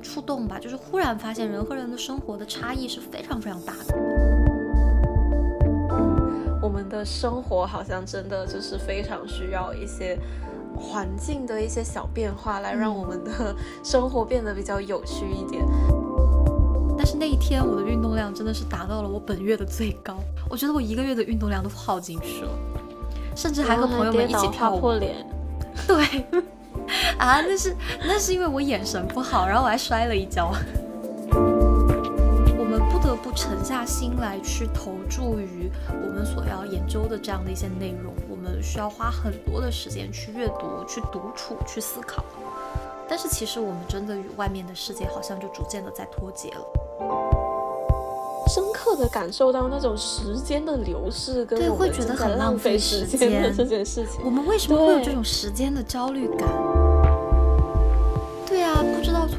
的触动吧，就是忽然发现人和人的生活的差异是非常非常大的。我们的生活好像真的就是非常需要一些环境的一些小变化，来让我们的生活变得比较有趣一点。但是那一天我的运动量真的是达到了我本月的最高，我觉得我一个月的运动量都耗进去了，甚至还和朋友们一起跳舞。破脸。对。啊，那是那是因为我眼神不好，然后我还摔了一跤。我们不得不沉下心来去投注于我们所要研究的这样的一些内容，我们需要花很多的时间去阅读、去独处、去思考。但是其实我们真的与外面的世界好像就逐渐的在脱节了，深刻的感受到那种时间的流逝，跟对会觉得很浪费时间这件事情。我们为什么会有这种时间的焦虑感？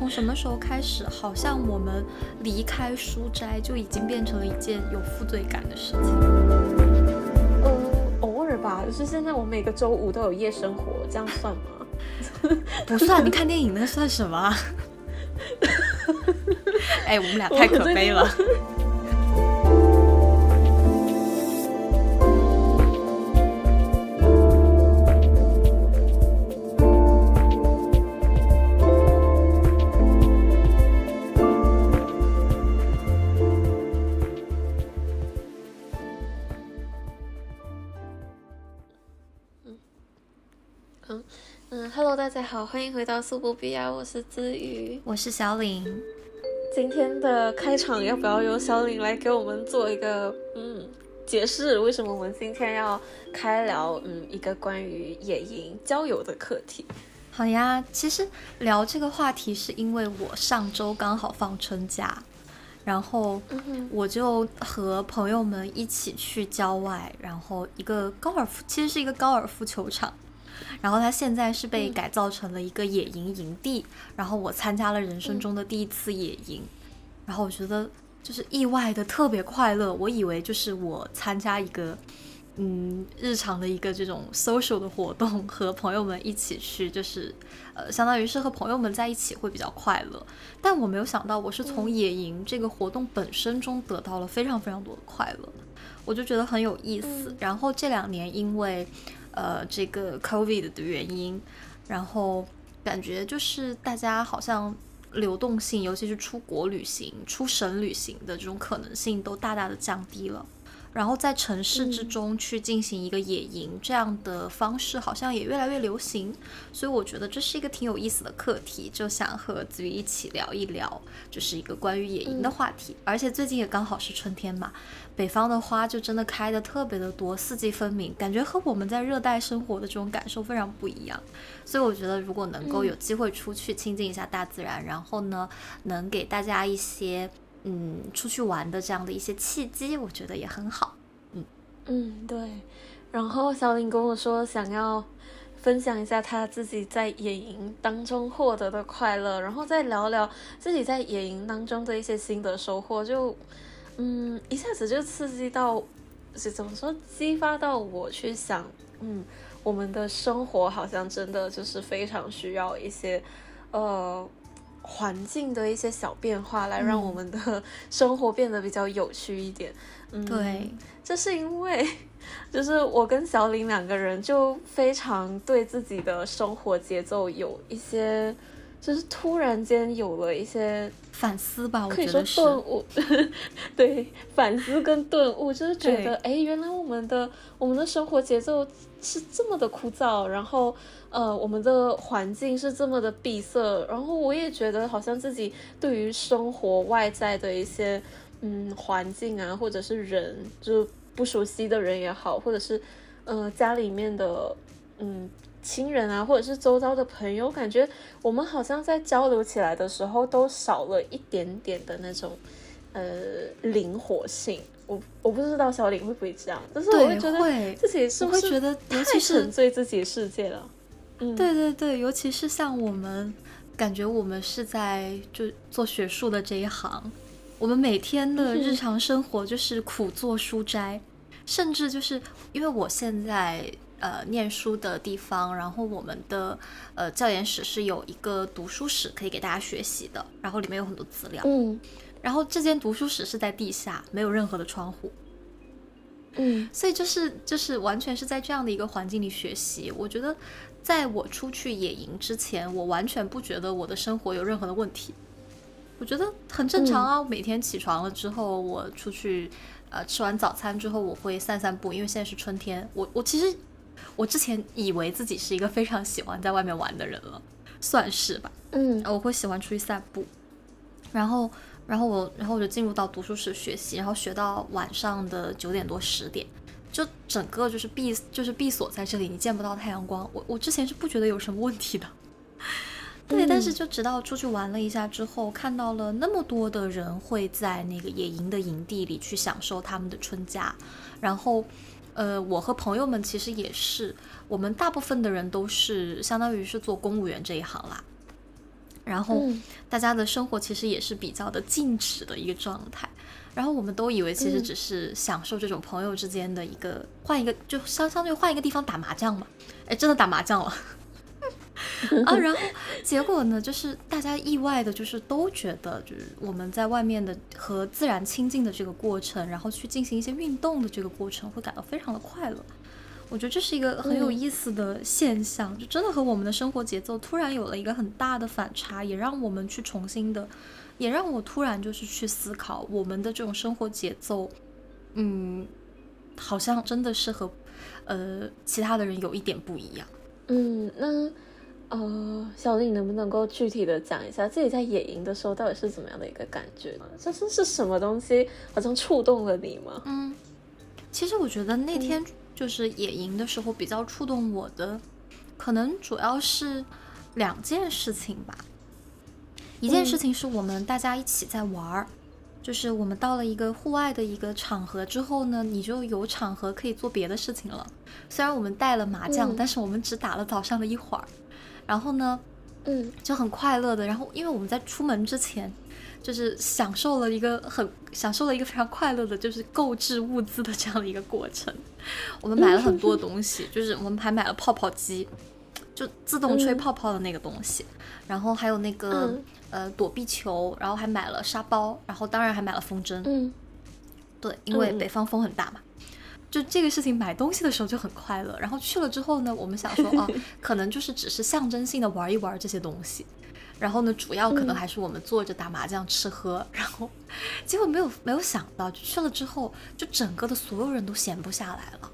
从什么时候开始，好像我们离开书斋就已经变成了一件有负罪感的事情。嗯，偶尔吧，就是现在我每个周五都有夜生活，这样算吗？不算，你看电影那算什么？哎，我们俩太可悲了。好，欢迎回到苏不必要，我是子瑜，我是小林。今天的开场要不要由小林来给我们做一个嗯解释？为什么我们今天要开聊嗯一个关于野营郊游的课题？好呀，其实聊这个话题是因为我上周刚好放春假，然后我就和朋友们一起去郊外，然后一个高尔夫，其实是一个高尔夫球场。然后它现在是被改造成了一个野营营地，然后我参加了人生中的第一次野营，然后我觉得就是意外的特别快乐。我以为就是我参加一个嗯日常的一个这种 social 的活动，和朋友们一起去，就是呃相当于是和朋友们在一起会比较快乐。但我没有想到我是从野营这个活动本身中得到了非常非常多的快乐，我就觉得很有意思。然后这两年因为呃，这个 COVID 的原因，然后感觉就是大家好像流动性，尤其是出国旅行、出省旅行的这种可能性都大大的降低了。然后在城市之中去进行一个野营这样的方式，好像也越来越流行。所以我觉得这是一个挺有意思的课题，就想和子瑜一起聊一聊，就是一个关于野营的话题。而且最近也刚好是春天嘛。北方的花就真的开的特别的多，四季分明，感觉和我们在热带生活的这种感受非常不一样。所以我觉得，如果能够有机会出去亲近一下大自然，然后呢，能给大家一些嗯出去玩的这样的一些契机，我觉得也很好。嗯嗯，对。然后小林跟我说，想要分享一下他自己在野营当中获得的快乐，然后再聊聊自己在野营当中的一些心得收获，就。嗯，一下子就刺激到，是怎么说？激发到我去想，嗯，我们的生活好像真的就是非常需要一些，呃，环境的一些小变化，来让我们的生活变得比较有趣一点。嗯，对，这是因为，就是我跟小林两个人就非常对自己的生活节奏有一些。就是突然间有了一些反思吧，可以说顿悟，对，反思跟顿悟，就是觉得，哎，原来我们的我们的生活节奏是这么的枯燥，然后，呃，我们的环境是这么的闭塞，然后我也觉得好像自己对于生活外在的一些，嗯，环境啊，或者是人，就不熟悉的人也好，或者是，呃，家里面的，嗯。亲人啊，或者是周遭的朋友，感觉我们好像在交流起来的时候，都少了一点点的那种呃灵活性。我我不知道小林会不会这样，但是我会觉得自己是不是觉得太沉醉自己世界了。嗯，对对对，尤其是像我们，感觉我们是在就做学术的这一行，我们每天的日常生活就是苦做书斋，甚至就是因为我现在。呃念书的地方，然后我们的呃教研室是有一个读书室可以给大家学习的，然后里面有很多资料。嗯，然后这间读书室是在地下，没有任何的窗户。嗯，所以就是就是完全是在这样的一个环境里学习。我觉得，在我出去野营之前，我完全不觉得我的生活有任何的问题。我觉得很正常啊。每天起床了之后，我出去，呃，吃完早餐之后，我会散散步。因为现在是春天，我我其实我之前以为自己是一个非常喜欢在外面玩的人了，算是吧。嗯，我会喜欢出去散步，然后。然后我，然后我就进入到读书室学习，然后学到晚上的九点多十点，就整个就是闭，就是闭锁在这里，你见不到太阳光。我我之前是不觉得有什么问题的，对，但是就直到出去玩了一下之后，看到了那么多的人会在那个野营的营地里去享受他们的春假，然后，呃，我和朋友们其实也是，我们大部分的人都是相当于是做公务员这一行啦。然后大家的生活其实也是比较的静止的一个状态，然后我们都以为其实只是享受这种朋友之间的一个换一个就相相对换一个地方打麻将嘛，哎，真的打麻将了 啊！然后结果呢，就是大家意外的，就是都觉得就是我们在外面的和自然亲近的这个过程，然后去进行一些运动的这个过程，会感到非常的快乐。我觉得这是一个很有意思的现象，就真的和我们的生活节奏突然有了一个很大的反差，也让我们去重新的，也让我突然就是去思考我们的这种生活节奏，嗯，好像真的是和呃其他的人有一点不一样。嗯，那呃，小丽能不能够具体的讲一下自己在野营的时候到底是怎么样的一个感觉呢？这是是什么东西好像触动了你吗？嗯，其实我觉得那天。就是野营的时候比较触动我的，可能主要是两件事情吧。一件事情是我们大家一起在玩儿，就是我们到了一个户外的一个场合之后呢，你就有场合可以做别的事情了。虽然我们带了麻将，但是我们只打了早上的一会儿，然后呢，嗯，就很快乐的。然后因为我们在出门之前。就是享受了一个很享受了一个非常快乐的，就是购置物资的这样的一个过程。我们买了很多东西，就是我们还买了泡泡机，就自动吹泡泡的那个东西，然后还有那个呃躲避球，然后还买了沙包，然后当然还买了风筝。嗯，对，因为北方风很大嘛。就这个事情买东西的时候就很快乐，然后去了之后呢，我们想说啊，可能就是只是象征性的玩一玩这些东西。然后呢，主要可能还是我们坐着打麻将、吃喝，然后结果没有没有想到，就去了之后，就整个的所有人都闲不下来了，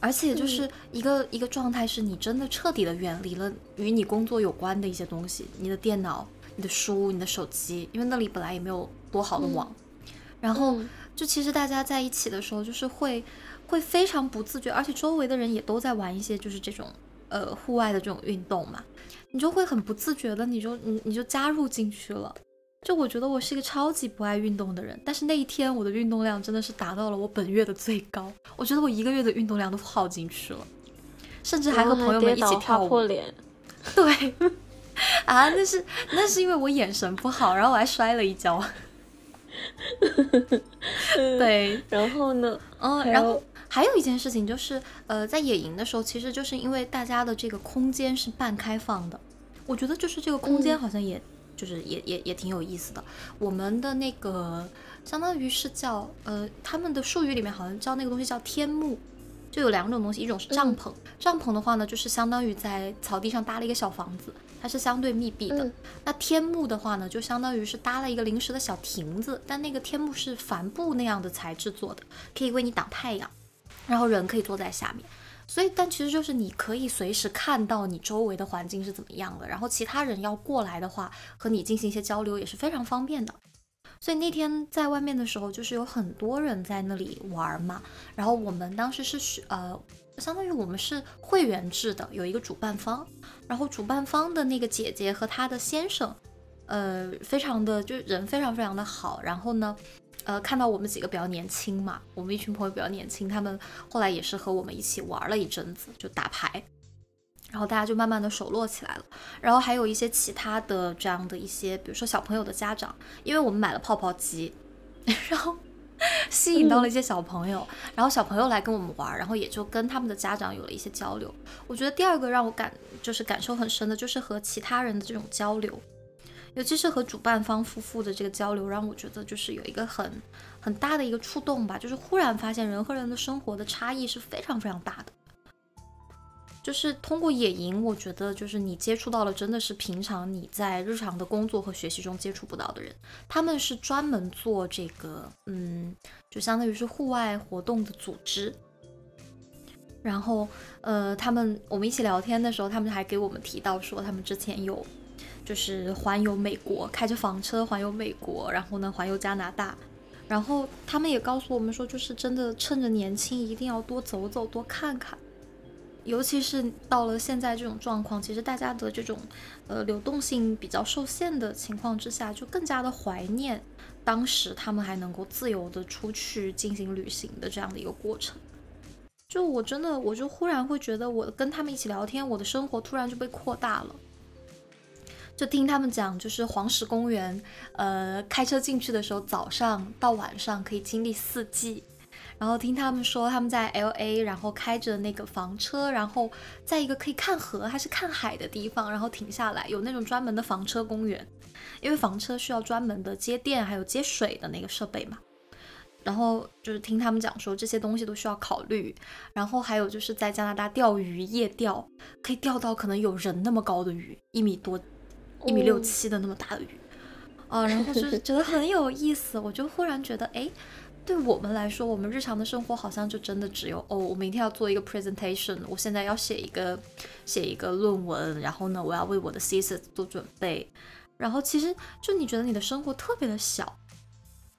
而且就是一个一个状态，是你真的彻底的远离了与你工作有关的一些东西，你的电脑、你的书、你的手机，因为那里本来也没有多好的网，然后就其实大家在一起的时候，就是会会非常不自觉，而且周围的人也都在玩一些就是这种呃户外的这种运动嘛。你就会很不自觉的，你就你你就加入进去了。就我觉得我是一个超级不爱运动的人，但是那一天我的运动量真的是达到了我本月的最高。我觉得我一个月的运动量都耗进去了，甚至还和朋友们一起跳舞。破脸。对，啊，那是那是因为我眼神不好，然后我还摔了一跤。对，然后呢？嗯，然后。还有一件事情就是，呃，在野营的时候，其实就是因为大家的这个空间是半开放的，我觉得就是这个空间好像也就是也也也挺有意思的。我们的那个相当于是叫呃，他们的术语里面好像叫那个东西叫天幕，就有两种东西，一种是帐篷，帐篷的话呢，就是相当于在草地上搭了一个小房子，它是相对密闭的。那天幕的话呢，就相当于是搭了一个临时的小亭子，但那个天幕是帆布那样的材质做的，可以为你挡太阳。然后人可以坐在下面，所以但其实就是你可以随时看到你周围的环境是怎么样的，然后其他人要过来的话，和你进行一些交流也是非常方便的。所以那天在外面的时候，就是有很多人在那里玩嘛。然后我们当时是呃，相当于我们是会员制的，有一个主办方，然后主办方的那个姐姐和她的先生，呃，非常的就人非常非常的好。然后呢。呃，看到我们几个比较年轻嘛，我们一群朋友比较年轻，他们后来也是和我们一起玩了一阵子，就打牌，然后大家就慢慢的熟络起来了。然后还有一些其他的这样的一些，比如说小朋友的家长，因为我们买了泡泡机，然后 吸引到了一些小朋友，然后小朋友来跟我们玩，然后也就跟他们的家长有了一些交流。我觉得第二个让我感就是感受很深的，就是和其他人的这种交流，尤其是和主办方夫妇的这个交流，让我觉得就是有一个很很大的一个触动吧，就是忽然发现人和人的生活的差异是非常非常大的。就是通过野营，我觉得就是你接触到了，真的是平常你在日常的工作和学习中接触不到的人。他们是专门做这个，嗯，就相当于是户外活动的组织。然后，呃，他们我们一起聊天的时候，他们还给我们提到说，他们之前有就是环游美国，开着房车环游美国，然后呢环游加拿大。然后他们也告诉我们说，就是真的趁着年轻，一定要多走走，多看看。尤其是到了现在这种状况，其实大家的这种，呃，流动性比较受限的情况之下，就更加的怀念当时他们还能够自由的出去进行旅行的这样的一个过程。就我真的，我就忽然会觉得，我跟他们一起聊天，我的生活突然就被扩大了。就听他们讲，就是黄石公园，呃，开车进去的时候，早上到晚上可以经历四季。然后听他们说，他们在 L A，然后开着那个房车，然后在一个可以看河还是看海的地方，然后停下来，有那种专门的房车公园，因为房车需要专门的接电还有接水的那个设备嘛。然后就是听他们讲说，这些东西都需要考虑。然后还有就是在加拿大钓鱼夜钓，可以钓到可能有人那么高的鱼，一米多、一米六七的那么大的鱼啊，然后就是觉得很有意思，我就忽然觉得，哎。对我们来说，我们日常的生活好像就真的只有哦，我明天要做一个 presentation，我现在要写一个写一个论文，然后呢，我要为我的 thesis 做准备，然后其实就你觉得你的生活特别的小，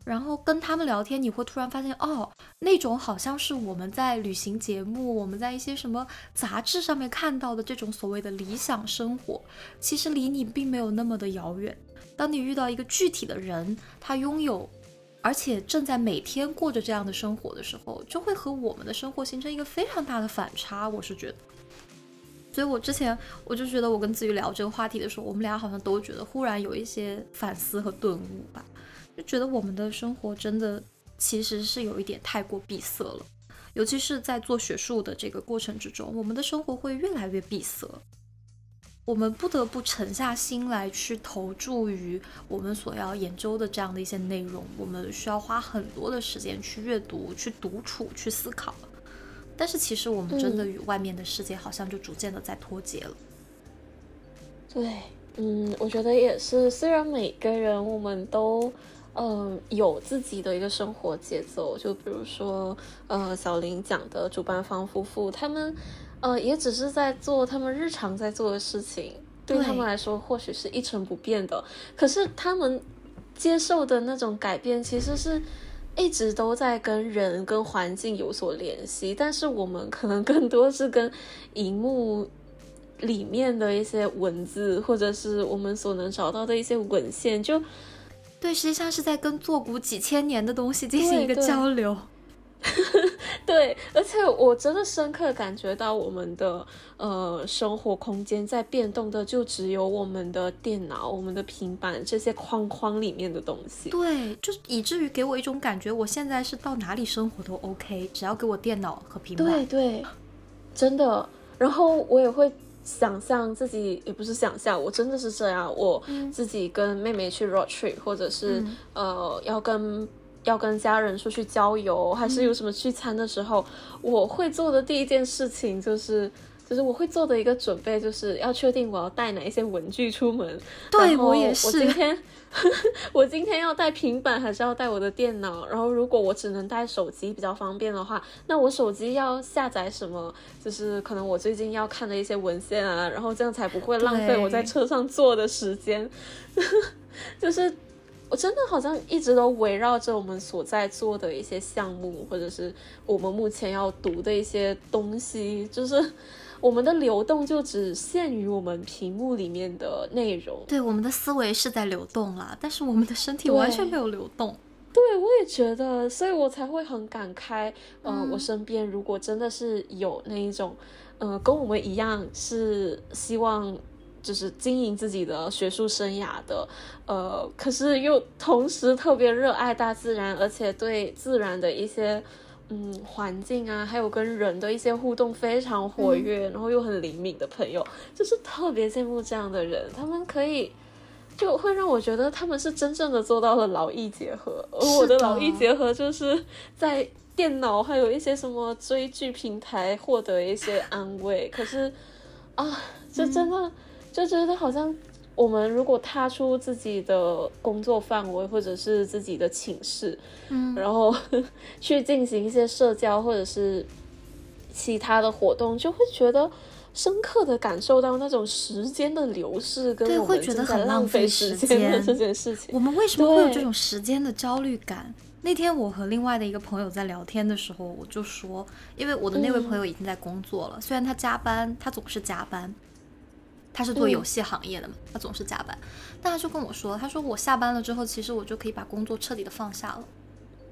然后跟他们聊天，你会突然发现哦，那种好像是我们在旅行节目，我们在一些什么杂志上面看到的这种所谓的理想生活，其实离你并没有那么的遥远。当你遇到一个具体的人，他拥有。而且正在每天过着这样的生活的时候，就会和我们的生活形成一个非常大的反差。我是觉得，所以我之前我就觉得，我跟子瑜聊这个话题的时候，我们俩好像都觉得忽然有一些反思和顿悟吧，就觉得我们的生活真的其实是有一点太过闭塞了，尤其是在做学术的这个过程之中，我们的生活会越来越闭塞。我们不得不沉下心来去投注于我们所要研究的这样的一些内容，我们需要花很多的时间去阅读、去独处、去思考。但是其实我们真的与外面的世界好像就逐渐的在脱节了。对，嗯，我觉得也是。虽然每个人我们都嗯有自己的一个生活节奏，就比如说呃小林讲的主办方夫妇他们。呃，也只是在做他们日常在做的事情，对他们来说或许是一成不变的。可是他们接受的那种改变，其实是一直都在跟人、跟环境有所联系。但是我们可能更多是跟荧幕里面的一些文字，或者是我们所能找到的一些文献，就对，实际上是在跟坐古几千年的东西进行一个交流。对，而且我真的深刻感觉到我们的呃生活空间在变动的，就只有我们的电脑、我们的平板这些框框里面的东西。对，就以至于给我一种感觉，我现在是到哪里生活都 OK，只要给我电脑和平板。对对，真的。然后我也会想象自己，也不是想象，我真的是这样，我自己跟妹妹去 road trip，或者是呃要跟。要跟家人出去郊游，还是有什么聚餐的时候，我会做的第一件事情就是，就是我会做的一个准备，就是要确定我要带哪一些文具出门。对我也是。我今天，我今天要带平板还是要带我的电脑？然后如果我只能带手机比较方便的话，那我手机要下载什么？就是可能我最近要看的一些文献啊，然后这样才不会浪费我在车上坐的时间。就是。我真的好像一直都围绕着我们所在做的一些项目，或者是我们目前要读的一些东西，就是我们的流动就只限于我们屏幕里面的内容。对，我们的思维是在流动啦，但是我们的身体完全没有流动。对，我也觉得，所以我才会很感慨。嗯，我身边如果真的是有那一种，呃，跟我们一样是希望。就是经营自己的学术生涯的，呃，可是又同时特别热爱大自然，而且对自然的一些嗯环境啊，还有跟人的一些互动非常活跃，然后又很灵敏的朋友，就是特别羡慕这样的人，他们可以就会让我觉得他们是真正的做到了劳逸结合，而我的劳逸结合就是在电脑还有一些什么追剧平台获得一些安慰，可是啊，这真的。就觉得好像我们如果踏出自己的工作范围，或者是自己的寝室，嗯，然后 去进行一些社交或者是其他的活动，就会觉得深刻的感受到那种时间的流逝，跟对会觉得很浪费时间的这件事情。我们为什么会有这种时间的焦虑感？那天我和另外的一个朋友在聊天的时候，我就说，因为我的那位朋友已经在工作了，虽然他加班，他总是加班。他是做游戏行业的嘛，他总是加班，但他就跟我说，他说我下班了之后，其实我就可以把工作彻底的放下了。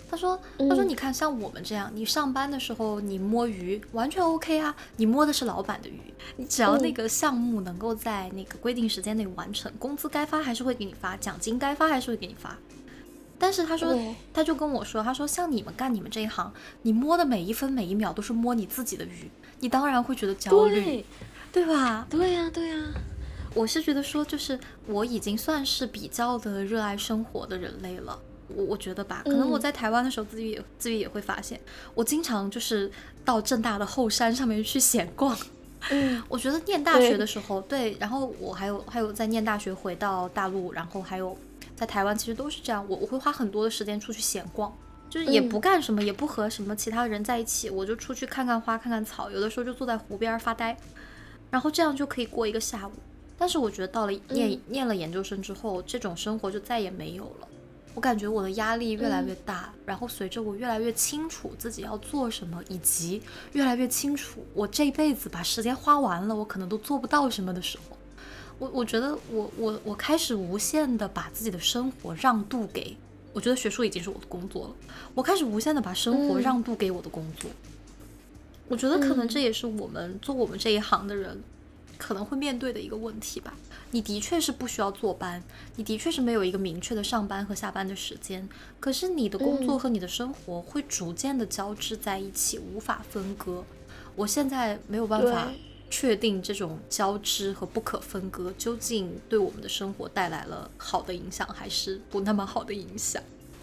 他说，他说你看，像我们这样，你上班的时候你摸鱼完全 OK 啊，你摸的是老板的鱼，你只要那个项目能够在那个规定时间内完成，工资该发还是会给你发，奖金该发还是会给你发。但是他说，他就跟我说，他说像你们干你们这一行，你摸的每一分每一秒都是摸你自己的鱼，你当然会觉得焦虑。对吧？对呀，对呀。我是觉得说，就是我已经算是比较的热爱生活的人类了。我我觉得吧，可能我在台湾的时候，自己也自己也会发现，我经常就是到正大的后山上面去闲逛。嗯，我觉得念大学的时候，对，然后我还有还有在念大学回到大陆，然后还有在台湾，其实都是这样。我我会花很多的时间出去闲逛，就是也不干什么，也不和什么其他人在一起，我就出去看看花，看看草，有的时候就坐在湖边发呆。然后这样就可以过一个下午，但是我觉得到了念念了研究生之后，这种生活就再也没有了。我感觉我的压力越来越大，然后随着我越来越清楚自己要做什么，以及越来越清楚我这辈子把时间花完了，我可能都做不到什么的时候，我我觉得我我我开始无限的把自己的生活让渡给，我觉得学术已经是我的工作了，我开始无限的把生活让渡给我的工作。我觉得可能这也是我们做我们这一行的人可能会面对的一个问题吧。你的确是不需要坐班，你的确是没有一个明确的上班和下班的时间，可是你的工作和你的生活会逐渐的交织在一起，无法分割。我现在没有办法确定这种交织和不可分割究竟对我们的生活带来了好的影响，还是不那么好的影响。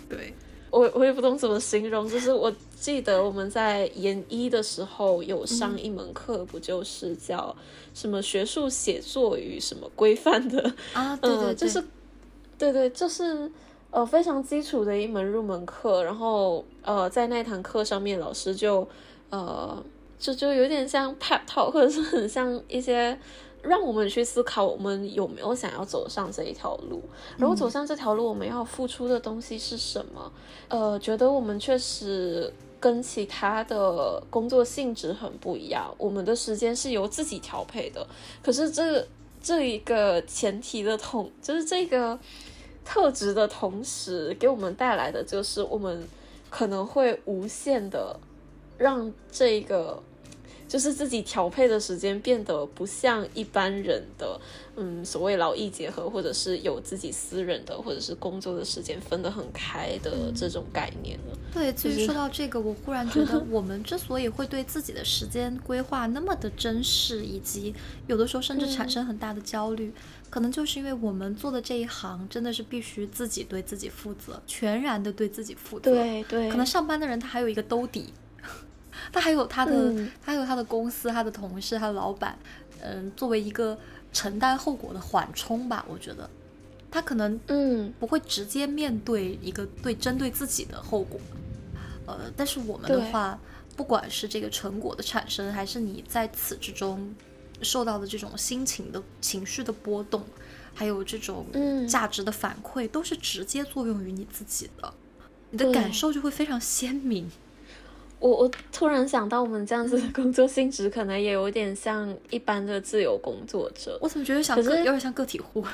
对。我我也不懂怎么形容，就是我记得我们在研一的时候有上一门课，不就是叫什么学术写作与什么规范的啊？对对，就是对对，就是呃非常基础的一门入门课。然后呃在那堂课上面，老师就呃就就有点像 pep talk，或者是很像一些。让我们去思考，我们有没有想要走上这一条路？如果走上这条路，我们要付出的东西是什么？呃，觉得我们确实跟其他的工作性质很不一样。我们的时间是由自己调配的，可是这这一个前提的同，就是这个特质的同时，给我们带来的就是我们可能会无限的让这个。就是自己调配的时间变得不像一般人的，嗯，所谓劳逸结合，或者是有自己私人的或者是工作的时间分得很开的这种概念了。对，至于说到这个，我忽然觉得，我们之所以会对自己的时间规划那么的珍视，以及有的时候甚至产生很大的焦虑，可能就是因为我们做的这一行真的是必须自己对自己负责，全然的对自己负责。对对，可能上班的人他还有一个兜底。他还有他的，他有他的公司，他的同事，他的老板，嗯，作为一个承担后果的缓冲吧，我觉得，他可能嗯。不会直接面对一个对针对自己的后果，呃，但是我们的话，不管是这个成果的产生，还是你在此之中受到的这种心情的情绪的波动，还有这种价值的反馈，都是直接作用于你自己的，你的感受就会非常鲜明。我我突然想到，我们这样子的工作性质可能也有点像一般的自由工作者。我怎么觉得像个有点像个体户？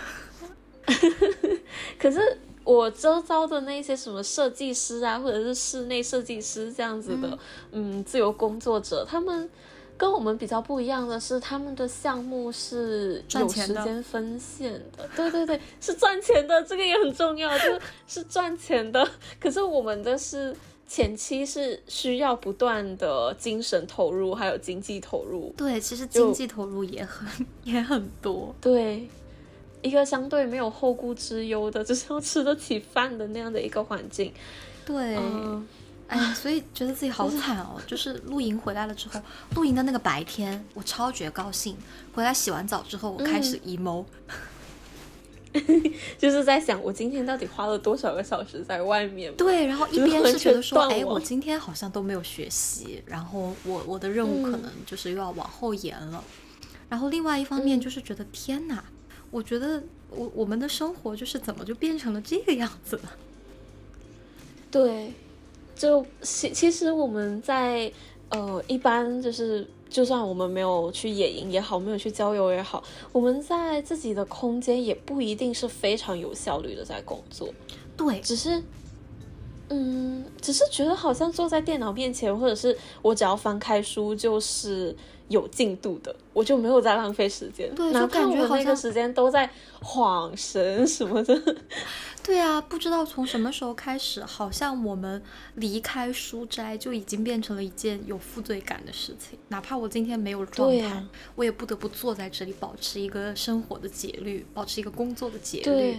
可是我周遭的那些什么设计师啊，或者是室内设计师这样子的，嗯，自由工作者，他们跟我们比较不一样的是，他们的项目是有时间分线的。对对对，是赚钱的，这个也很重要，就是是赚钱的。可是我们的是前期是需要不断的精神投入，还有经济投入。对，其实经济投入也很也很多。对，一个相对没有后顾之忧的，就是要吃得起饭的那样的一个环境。对。哎，所以觉得自己好惨哦。就是露营回来了之后，露营的那个白天，我超觉高兴。回来洗完澡之后，我开始 emo，就是在想我今天到底花了多少个小时在外面。对，然后一边是觉得说，哎，我今天好像都没有学习，然后我我的任务可能就是又要往后延了。然后另外一方面就是觉得，天哪，我觉得我我们的生活就是怎么就变成了这个样子了？对。就其其实我们在呃一般就是就算我们没有去野营也好，没有去郊游也好，我们在自己的空间也不一定是非常有效率的在工作。对，只是嗯，只是觉得好像坐在电脑面前，或者是我只要翻开书就是有进度的，我就没有在浪费时间。对，就感觉那个时间都在晃神什么的。对啊，不知道从什么时候开始，好像我们离开书斋就已经变成了一件有负罪感的事情。哪怕我今天没有状态，我也不得不坐在这里，保持一个生活的节律，保持一个工作的节律。对，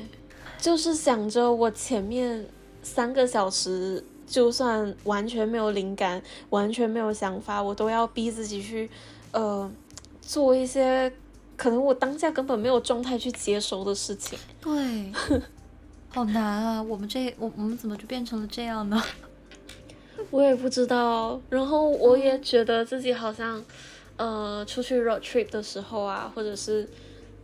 就是想着我前面三个小时，就算完全没有灵感，完全没有想法，我都要逼自己去，呃，做一些可能我当下根本没有状态去接收的事情。对。好难啊！我们这我我们怎么就变成了这样呢？我也不知道。然后我也觉得自己好像，呃，出去 road trip 的时候啊，或者是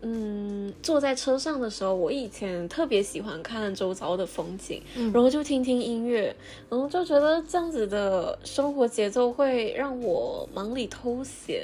嗯，坐在车上的时候，我以前特别喜欢看周遭的风景，然后就听听音乐，然后就觉得这样子的生活节奏会让我忙里偷闲，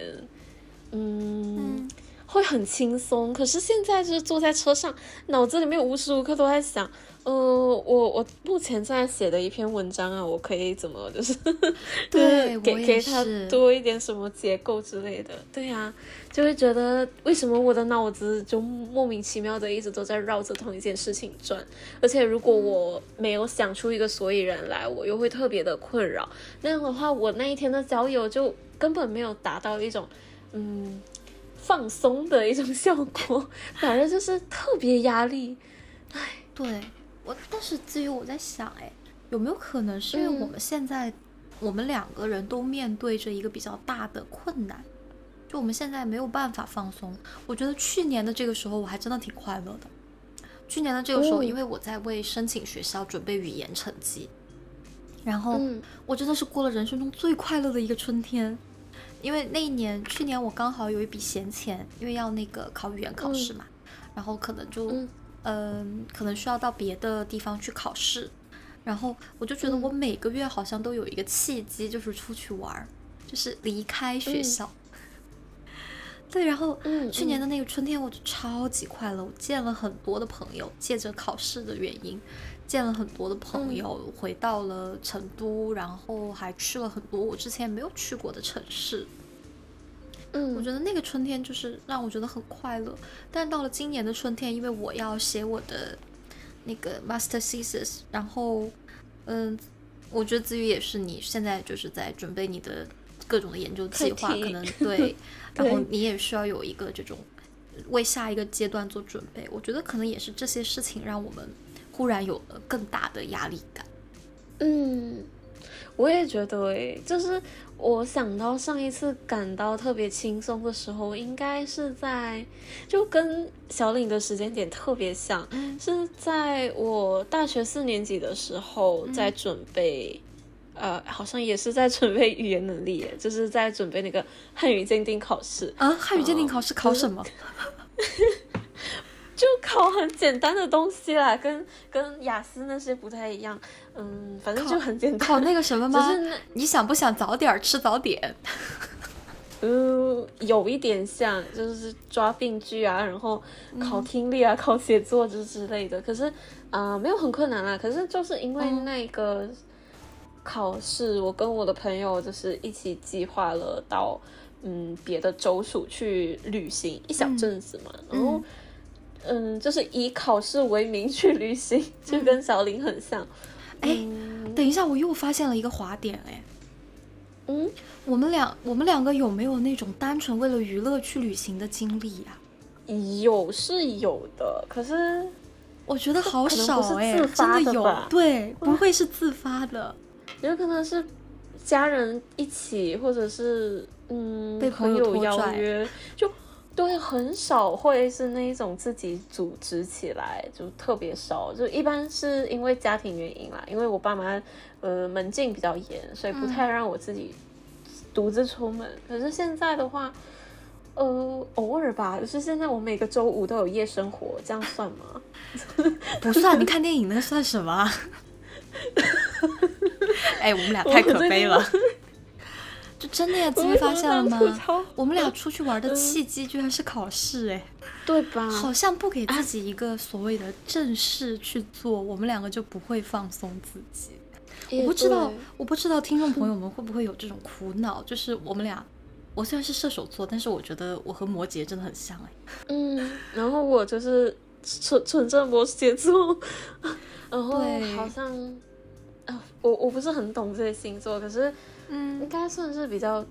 嗯。会很轻松，可是现在就是坐在车上，脑子里面无时无刻都在想，呃，我我目前在写的一篇文章啊，我可以怎么就是 对给给他多一点什么结构之类的，对呀，就会觉得为什么我的脑子就莫名其妙的一直都在绕着同一件事情转，而且如果我没有想出一个所以然来，我又会特别的困扰，那样的话，我那一天的交友就根本没有达到一种嗯。放松的一种效果，反正就是特别压力。唉，对我，但是至于我在想，哎，有没有可能是因为我们现在我们两个人都面对着一个比较大的困难，就我们现在没有办法放松。我觉得去年的这个时候我还真的挺快乐的。去年的这个时候，因为我在为申请学校准备语言成绩，然后我真的是过了人生中最快乐的一个春天。因为那一年，去年我刚好有一笔闲钱，因为要那个考语言考试嘛，然后可能就，嗯，可能需要到别的地方去考试，然后我就觉得我每个月好像都有一个契机，就是出去玩，就是离开学校。对，然后去年的那个春天，我就超级快乐，我见了很多的朋友，借着考试的原因。见了很多的朋友，回到了成都，然后还去了很多我之前没有去过的城市。嗯，我觉得那个春天就是让我觉得很快乐。但到了今年的春天，因为我要写我的那个 master thesis，然后，嗯，我觉得子宇也是，你现在就是在准备你的各种的研究计划，可能对，然后你也需要有一个这种为下一个阶段做准备。我觉得可能也是这些事情让我们。忽然有了更大的压力感。嗯，我也觉得诶，就是我想到上一次感到特别轻松的时候，应该是在就跟小领的时间点特别像，是在我大学四年级的时候，在准备，呃，好像也是在准备语言能力，就是在准备那个汉语鉴定考试啊。汉语鉴定考试考什么？就 考很简单的东西啦，跟跟雅思那些不太一样，嗯，反正就很简单。考那个什么吗？你想不想早点吃早点？嗯，有一点像，就是抓病句啊，然后考听力啊，考写作之之类的。可是啊，没有很困难啦。可是就是因为那个考试，我跟我的朋友就是一起计划了到。嗯别的州属去旅行一小阵子嘛，然后嗯就是以考试为名去旅行，就跟小林很像。哎，等一下，我又发现了一个滑点，哎，嗯，我们两我们两个有没有那种单纯为了娱乐去旅行的经历呀？有是有的，可是我觉得好少哎，真的有，对，不会是自发的，有可能是家人一起，或者是嗯被朋友邀约，就对，很少会是那一种自己组织起来，就特别少，就一般是因为家庭原因啦，因为我爸妈呃门禁比较严，所以不太让我自己独自出门。可是现在的话。呃，偶尔吧，就是现在我每个周五都有夜生活，这样算吗？不算，你看电影那算什么？哎，我们俩太可悲了。就真的呀？自己发现了吗？我们俩出去玩的契机居然是考试，哎，对吧？好像不给自己一个所谓的正事去做，我们两个就不会放松自己。我不知道，我不知道听众朋友们会不会有这种苦恼，就是我们俩。我虽然是射手座，但是我觉得我和摩羯真的很像哎。嗯，然后我就是纯纯正摩羯座，然后好像啊，我我不是很懂这些星座，可是嗯，应该算是比较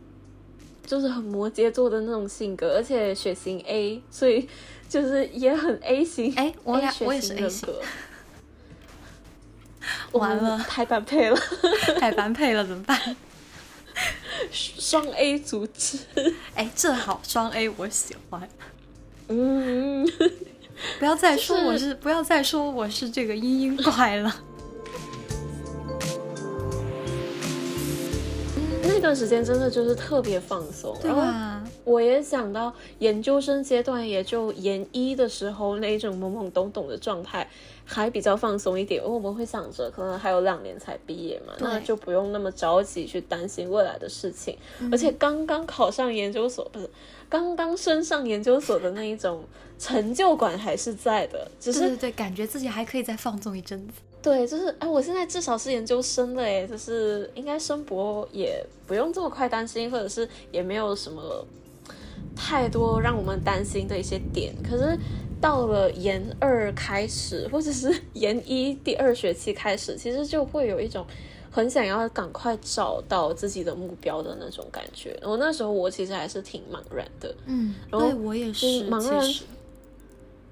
就是很摩羯座的那种性格，而且血型 A，所以就是也很 A 型。哎，我俩我也是 A 型。完了，太般配了，太般配了，怎么办？双 A 组织，哎，正好双 A 我喜欢。嗯，不要再说我是，不要再说我是这个嘤嘤怪了。那段时间真的就是特别放松，对吧？我也想到研究生阶段，也就研一的时候那一种懵懵懂懂的状态。还比较放松一点，因为我们会想着可能还有两年才毕业嘛，那就不用那么着急去担心未来的事情。而且刚刚考上研究所，不是刚刚升上研究所的那一种成就感还是在的，只是对对，感觉自己还可以再放纵一阵子。对，就是哎，我现在至少是研究生了，哎，就是应该申博也不用这么快担心，或者是也没有什么太多让我们担心的一些点，可是。到了研二开始，或者是 研一第二学期开始，其实就会有一种很想要赶快找到自己的目标的那种感觉。我那时候我其实还是挺茫然的，嗯，对我也是茫然，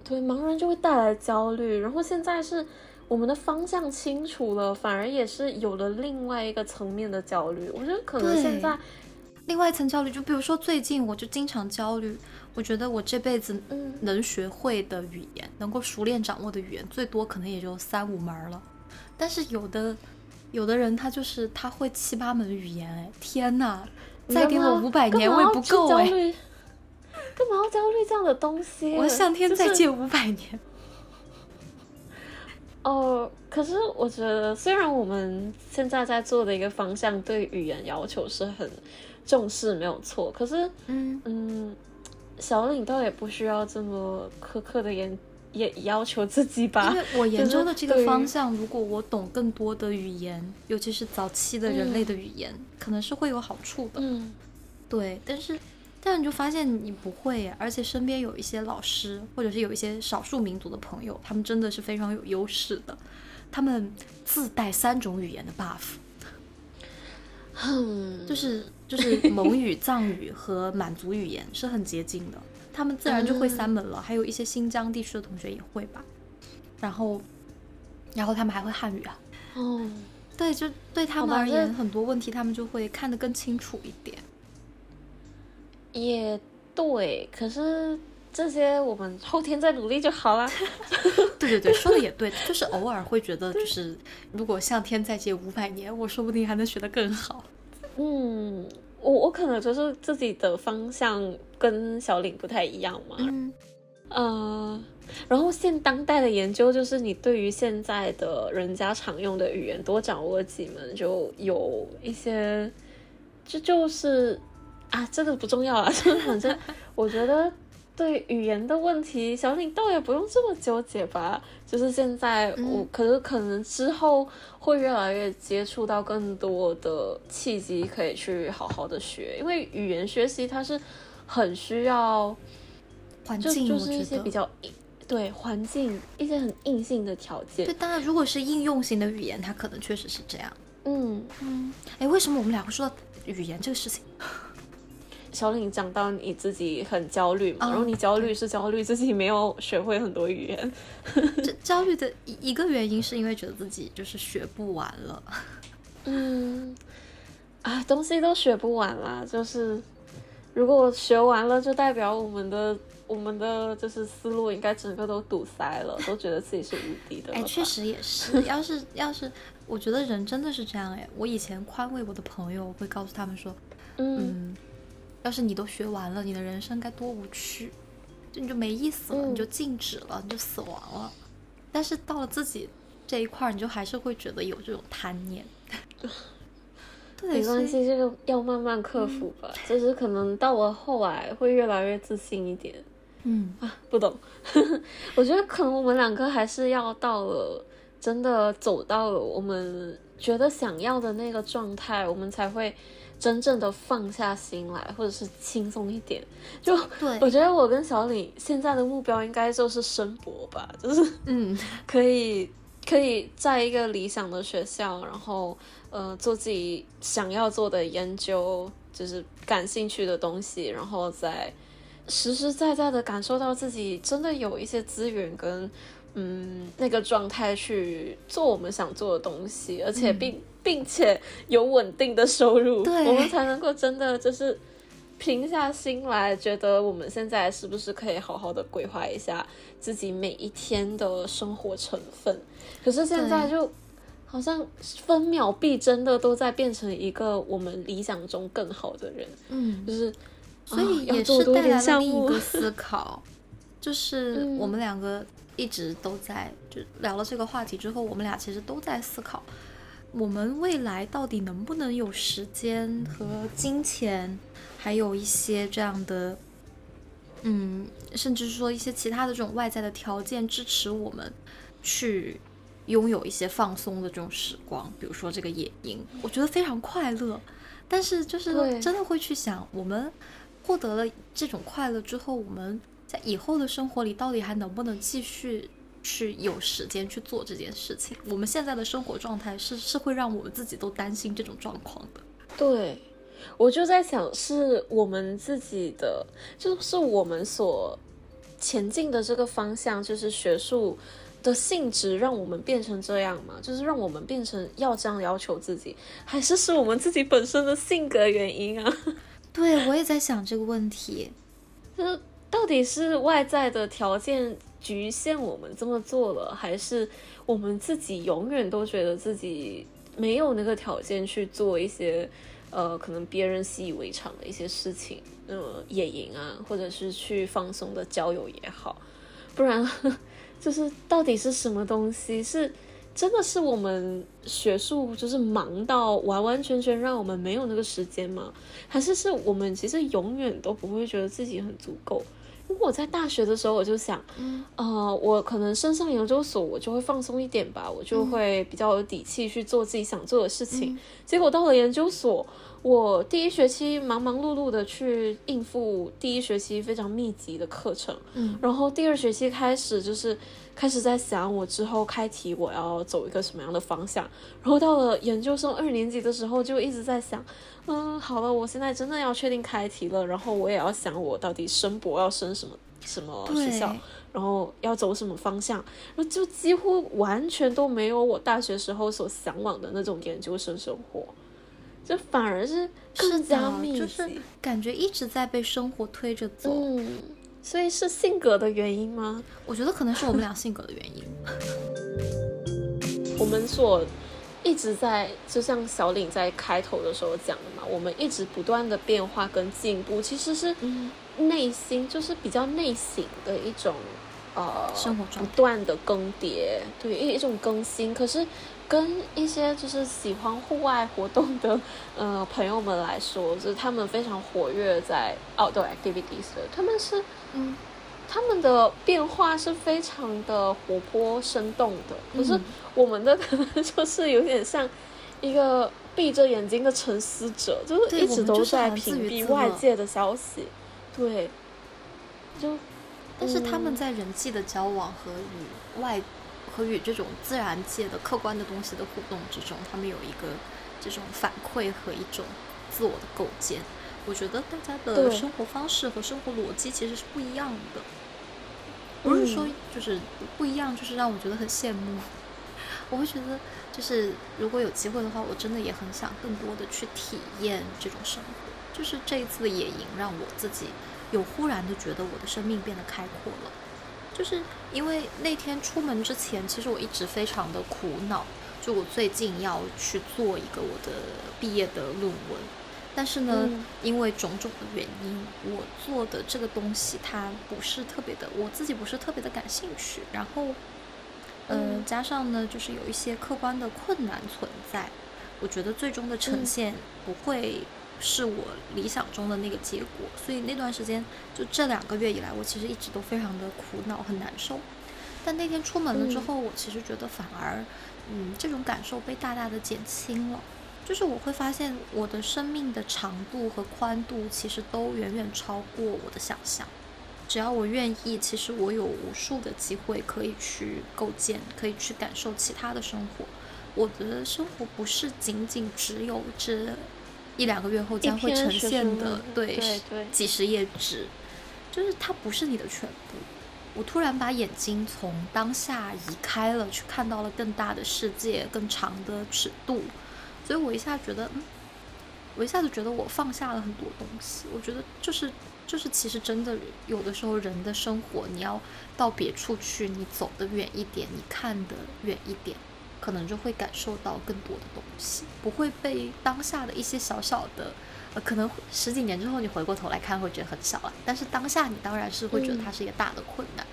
对茫然就会带来焦虑。然后现在是我们的方向清楚了，反而也是有了另外一个层面的焦虑。我觉得可能现在另外一层焦虑，就比如说最近我就经常焦虑。我觉得我这辈子能学会的语言，能够熟练掌握的语言，最多可能也就三五门了。但是有的有的人他就是他会七八门语言，哎，天哪！再给我五百年我也不够哎。干嘛要焦虑这样的东西？我向天再借五百年。哦，可是我觉得，虽然我们现在在做的一个方向对语言要求是很重视，没有错。可是，嗯嗯。小领倒也不需要这么苛刻的严也要求自己吧。因为我研究的这个方向，如果我懂更多的语言，尤其是早期的人类的语言，可能是会有好处的。嗯，对。但是，但是你就发现你不会，而且身边有一些老师，或者是有一些少数民族的朋友，他们真的是非常有优势的，他们自带三种语言的 buff。哼，就是就是蒙语、藏语和满族语言是很接近的，他们自然就会三门了。还有一些新疆地区的同学也会吧，然后，然后他们还会汉语啊。哦，对，就对他们而言，很多问题他们就会看得更清楚一点。也对，可是这些我们后天再努力就好了。对对对，说的也对，就是偶尔会觉得，就是如果向天再借五百年，我说不定还能学得更好。嗯，我我可能就是自己的方向跟小领不太一样嘛。嗯，呃，然后现当代的研究就是你对于现在的人家常用的语言多掌握几门，就有一些，这就是啊，这个不重要啊，就 反正我觉得对语言的问题，小李倒也不用这么纠结吧。就是现在我，可是可能之后会越来越接触到更多的契机，可以去好好的学。因为语言学习它是很需要环境，就是一些比较硬，对环境一些很硬性的条件。对，当然如果是应用型的语言，它可能确实是这样。嗯嗯，哎，为什么我们俩会说到语言这个事情？小李讲到你自己很焦虑嘛，然后你焦虑是焦虑自己没有学会很多语言。这焦虑的一一个原因是因为觉得自己就是学不完了。嗯，啊，东西都学不完啦，就是如果学完了，就代表我们的我们的就是思路应该整个都堵塞了，都觉得自己是无敌的。哎，确实也是。要是要是，我觉得人真的是这样哎。我以前宽慰我的朋友，会告诉他们说，嗯。要是你都学完了，你的人生该多无趣，就你就没意思了，你就静止了，你就死亡了。但是到了自己这一块儿，你就还是会觉得有这种贪念。对没关系，这个要慢慢克服吧。就是可能到了后来会越来越自信一点。嗯啊，不懂。我觉得可能我们两个还是要到了真的走到了我们觉得想要的那个状态，我们才会。真正的放下心来，或者是轻松一点，就对我觉得我跟小李现在的目标应该就是申博吧，就是嗯，可 以可以在一个理想的学校，然后呃做自己想要做的研究，就是感兴趣的东西，然后再实实在在的感受到自己真的有一些资源跟嗯那个状态去做我们想做的东西，而且并。并且有稳定的收入，我们才能够真的就是平下心来，觉得我们现在是不是可以好好的规划一下自己每一天的生活成分。可是现在就好像分秒必争的都在变成一个我们理想中更好的人，嗯，就是所以也是带来了另一个思考，就是我们两个一直都在就聊了这个话题之后，我们俩其实都在思考。我们未来到底能不能有时间和金钱，还有一些这样的，嗯，甚至说一些其他的这种外在的条件支持我们去拥有一些放松的这种时光，比如说这个野营，我觉得非常快乐。但是就是真的会去想，我们获得了这种快乐之后，我们在以后的生活里到底还能不能继续？去有时间去做这件事情。我们现在的生活状态是是会让我们自己都担心这种状况的。对，我就在想，是我们自己的，就是我们所前进的这个方向，就是学术的性质，让我们变成这样吗？就是让我们变成要这样要求自己，还是是我们自己本身的性格原因啊？对，我也在想这个问题，就是到底是外在的条件。局限我们这么做了，还是我们自己永远都觉得自己没有那个条件去做一些，呃，可能别人习以为常的一些事情，呃，野营啊，或者是去放松的交友也好，不然就是到底是什么东西？是真的是我们学术就是忙到完完全全让我们没有那个时间吗？还是是我们其实永远都不会觉得自己很足够？我在大学的时候，我就想，呃，我可能升上研究所，我就会放松一点吧，我就会比较有底气去做自己想做的事情。结果到了研究所，我第一学期忙忙碌碌的去应付第一学期非常密集的课程，嗯，然后第二学期开始就是开始在想我之后开题我要走一个什么样的方向，然后到了研究生二年级的时候就一直在想。嗯，好了，我现在真的要确定开题了，然后我也要想我到底升博要升什么什么学校，然后要走什么方向，然后就几乎完全都没有我大学时候所向往的那种研究生生活，就反而是更加密集，就是感觉一直在被生活推着走。嗯，所以是性格的原因吗？我觉得可能是我们俩性格的原因。我们所。一直在，就像小领在开头的时候讲的嘛，我们一直不断的变化跟进步，其实是内心就是比较内省的一种呃生活中不断的更迭，对一一种更新。可是跟一些就是喜欢户外活动的 呃朋友们来说，就是他们非常活跃在 outdoor activities 的，他们是嗯。他们的变化是非常的活泼生动的，可是我们的可 能就是有点像一个闭着眼睛的沉思者，就是一直都在屏蔽外界的消息。对，就但是他们在人际的交往和与外和与这种自然界的客观的东西的互动之中，他们有一个这种反馈和一种自我的构建。我觉得大家的生活方式和生活逻辑其实是不一样的，不是说就是不一样，就是让我觉得很羡慕。我会觉得，就是如果有机会的话，我真的也很想更多的去体验这种生活。就是这一次的野营，让我自己有忽然的觉得我的生命变得开阔了。就是因为那天出门之前，其实我一直非常的苦恼，就我最近要去做一个我的毕业的论文。但是呢，因为种种的原因，我做的这个东西它不是特别的，我自己不是特别的感兴趣。然后，呃，加上呢，就是有一些客观的困难存在，我觉得最终的呈现不会是我理想中的那个结果。所以那段时间，就这两个月以来，我其实一直都非常的苦恼，很难受。但那天出门了之后，我其实觉得反而，嗯，这种感受被大大的减轻了。就是我会发现，我的生命的长度和宽度其实都远远超过我的想象。只要我愿意，其实我有无数的机会可以去构建，可以去感受其他的生活。我的生活不是仅仅只有这一两个月后将会呈现的，对几十页纸，就是它不是你的全部。我突然把眼睛从当下移开了，去看到了更大的世界，更长的尺度。所以我一下觉得，嗯，我一下子觉得我放下了很多东西。我觉得就是就是，其实真的有的时候人的生活，你要到别处去，你走得远一点，你看得远一点，可能就会感受到更多的东西，不会被当下的一些小小的，呃，可能十几年之后你回过头来看会觉得很小了，但是当下你当然是会觉得它是一个大的困难，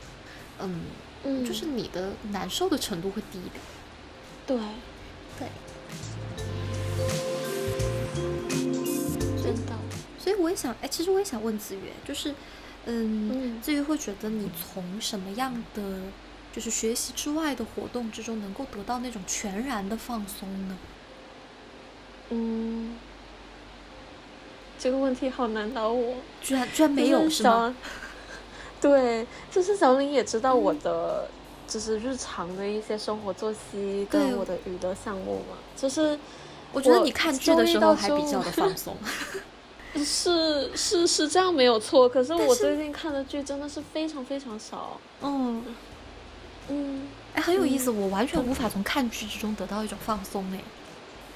嗯，就是你的难受的程度会低一点，对，对。所以我也想，哎，其实我也想问子瑜，就是，嗯，子月会觉得你从什么样的，就是学习之外的活动之中，能够得到那种全然的放松呢？嗯，这个问题好难倒我，居然居然没有是吗？对，就是小林也知道我的，就是日常的一些生活作息跟我的娱乐项目嘛，就是我觉得你看剧的时候还比较的放松。是是是这样没有错，可是我最近看的剧真的是非常非常少。嗯嗯，哎，很有意思，我完全无法从看剧之中得到一种放松哎。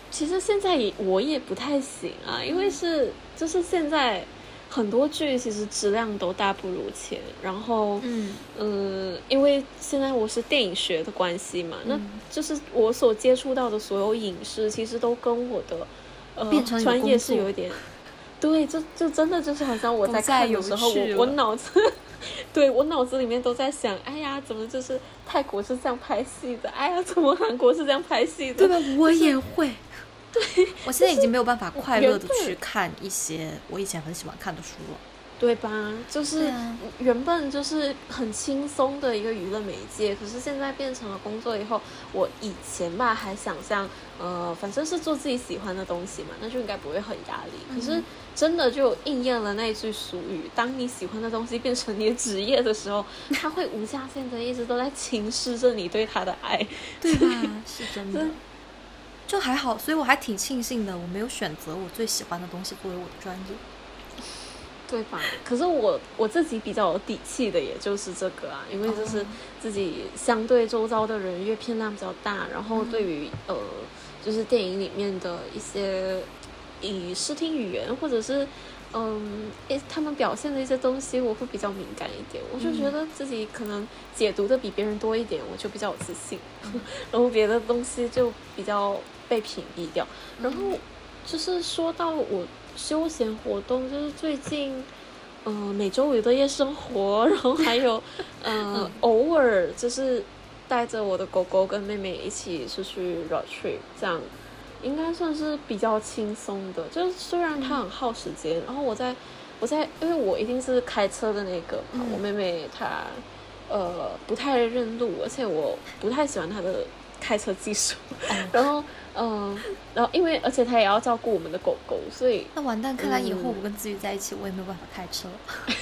其实现在也我也不太行啊，因为是就是现在很多剧其实质量都大不如前，然后嗯嗯，因为现在我是电影学的关系嘛，那就是我所接触到的所有影视其实都跟我的呃专业是有一点。对，就就真的就是好像我在看的时候，我我脑子，对我脑子里面都在想，哎呀，怎么就是泰国是这样拍戏的？哎呀，怎么韩国是这样拍戏的？对吧？我也会。对，我现在已经没有办法快乐的去看一些我以前很喜欢看的书了。对吧？就是原本就是很轻松的一个娱乐媒介，可是现在变成了工作以后，我以前吧还想象，呃，反正是做自己喜欢的东西嘛，那就应该不会很压力。可是真的就应验了那句俗语：当你喜欢的东西变成你的职业的时候，它会无下限的一直都在侵蚀着你对它的爱，对吧？是真的。就还好，所以我还挺庆幸的，我没有选择我最喜欢的东西作为我的专业。对吧？可是我我自己比较有底气的，也就是这个啊，因为就是自己相对周遭的人阅片量比较大，然后对于呃，就是电影里面的一些以视听语言或者是嗯，诶他们表现的一些东西，我会比较敏感一点。我就觉得自己可能解读的比别人多一点，我就比较有自信，然后别的东西就比较被屏蔽掉。然后就是说到我。休闲活动就是最近，嗯每周五的夜生活，然后还有 嗯偶尔就是带着我的狗狗跟妹妹一起出去 road trip，这样应该算是比较轻松的。就是虽然它很耗时间，然后我在我在因为我一定是开车的那个，我妹妹她呃不太认路，而且我不太喜欢她的开车技术，然后。嗯，然后因为而且他也要照顾我们的狗狗，所以那完蛋，看来以后我跟子瑜在一起，我也没有办法开车，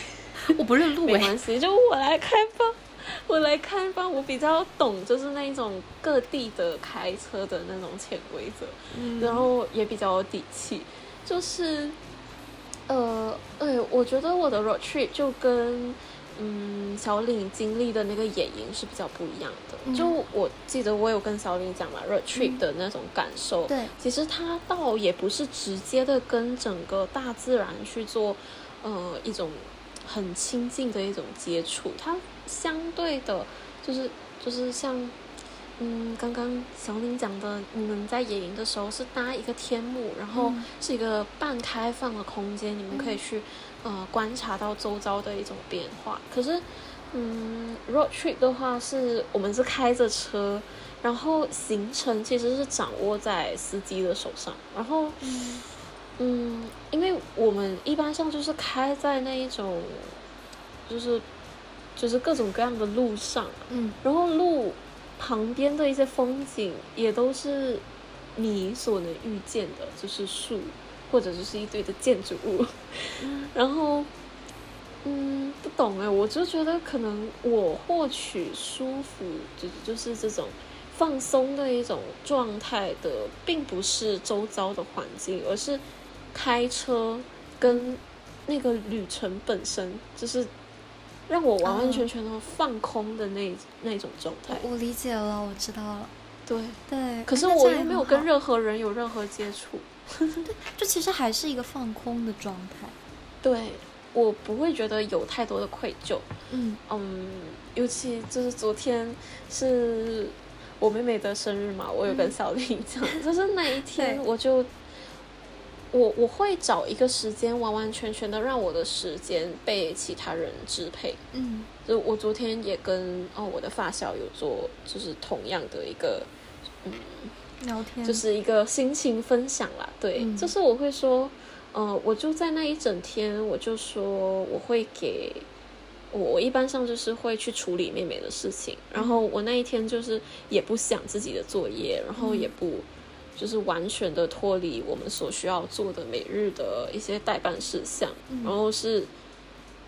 我不认路。没关系，就我来开吧，我来开吧，我比较懂，就是那一种各地的开车的那种潜规则，然后也比较有底气。就是，呃，哎，我觉得我的 road trip 就跟。嗯，小岭经历的那个野营是比较不一样的。就我记得我有跟小岭讲嘛，road trip 的那种感受。对，其实它倒也不是直接的跟整个大自然去做，呃，一种很亲近的一种接触。它相对的，就是就是像，嗯，刚刚小岭讲的，你们在野营的时候是搭一个天幕，然后是一个半开放的空间，你们可以去。呃，观察到周遭的一种变化。可是，嗯，road trip 的话，是我们是开着车，然后行程其实是掌握在司机的手上。然后，嗯，因为我们一般上就是开在那一种，就是就是各种各样的路上，嗯，然后路旁边的一些风景也都是你所能遇见的，就是树。或者就是一堆的建筑物，然后，嗯，不懂哎，我就觉得可能我获取舒服，就就是这种放松的一种状态的，并不是周遭的环境，而是开车跟那个旅程本身，就是让我完完全全的放空的那那种状态。我理解了，我知道了。对对，可是我又没有跟任何人有任何接触。对，这其实还是一个放空的状态。对，我不会觉得有太多的愧疚。嗯嗯，尤其就是昨天是我妹妹的生日嘛，我有跟小丽讲，就是那一天我就我我会找一个时间，完完全全的让我的时间被其他人支配。嗯，就我昨天也跟哦我的发小有做，就是同样的一个嗯。聊天。就是一个心情分享啦，对，就是我会说，呃，我就在那一整天，我就说我会给我，我一般上就是会去处理妹妹的事情，然后我那一天就是也不想自己的作业，然后也不就是完全的脱离我们所需要做的每日的一些代办事项，然后是。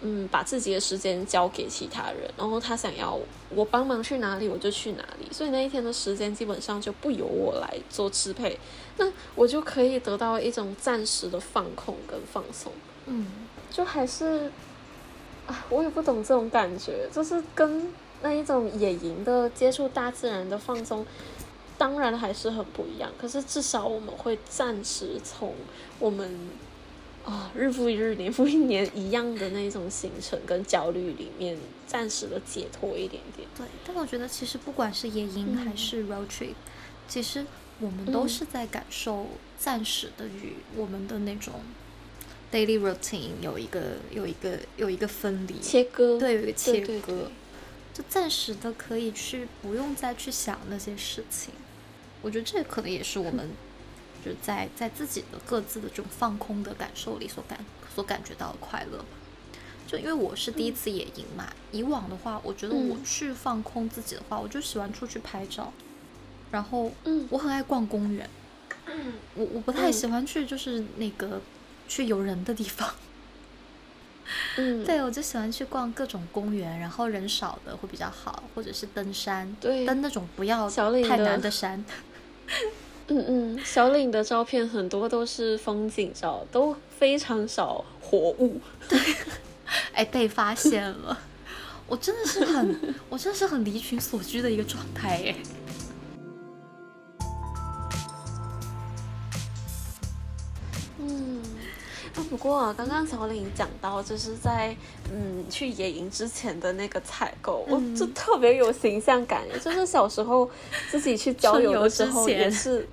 嗯，把自己的时间交给其他人，然后他想要我帮忙去哪里，我就去哪里。所以那一天的时间基本上就不由我来做支配，那我就可以得到一种暂时的放空跟放松。嗯，就还是，啊，我也不懂这种感觉，就是跟那一种野营的接触大自然的放松，当然还是很不一样。可是至少我们会暂时从我们。啊，日复一日，年复一年一样的那种行程跟焦虑里面，暂时的解脱一点点。对，但我觉得其实不管是野营还是 road trip，其实我们都是在感受暂时的与我们的那种 daily routine 有一个有一个有一个分离切割，对，有一个切割，就暂时的可以去不用再去想那些事情。我觉得这可能也是我们。就是在在自己的各自的这种放空的感受里所感所感觉到的快乐吧。就因为我是第一次野营嘛，以往的话，我觉得我去放空自己的话，我就喜欢出去拍照，然后我很爱逛公园，我我不太喜欢去就是那个去有人的地方，嗯，对我就喜欢去逛各种公园，然后人少的会比较好，或者是登山，对，登那种不要太难的山。嗯嗯，小岭的照片很多都是风景照，都非常少活物。对，哎，被发现了，我真的是很，我真的是很离群所居的一个状态耶。嗯，啊，不过刚刚小岭讲到，就是在嗯去野营之前的那个采购，我就特别有形象感，就是小时候自己去郊游的时候也是。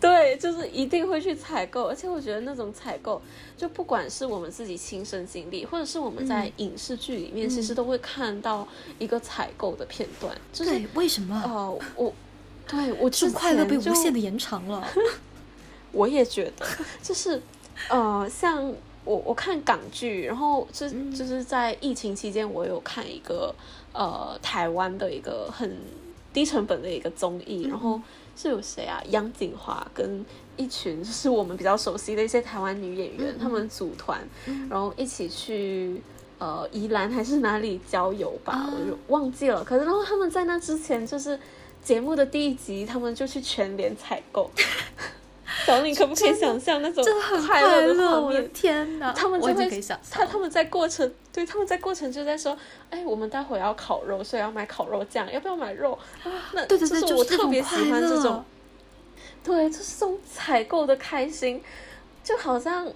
对，就是一定会去采购，而且我觉得那种采购，就不管是我们自己亲身经历，或者是我们在影视剧里面，其实都会看到一个采购的片段。就是为什么？哦，我对我这快乐被无限的延长了。我也觉得，就是呃，像我我看港剧，然后就就是在疫情期间，我有看一个呃台湾的一个很低成本的一个综艺，然后。是有谁啊？杨锦华跟一群就是我们比较熟悉的一些台湾女演员，他们组团，然后一起去呃宜兰还是哪里郊游吧，我就忘记了。可是然后他们在那之前，就是节目的第一集，他们就去全联采购。小李可不可以想象那种快乐的画面？天哪！他们就会他他们在过程，对他们在过程就在说：“哎，我们待会要烤肉，所以要买烤肉酱，要不要买肉？”啊，那对对对，就是我特别喜欢这种，对，就是这种采购的开心，就好像。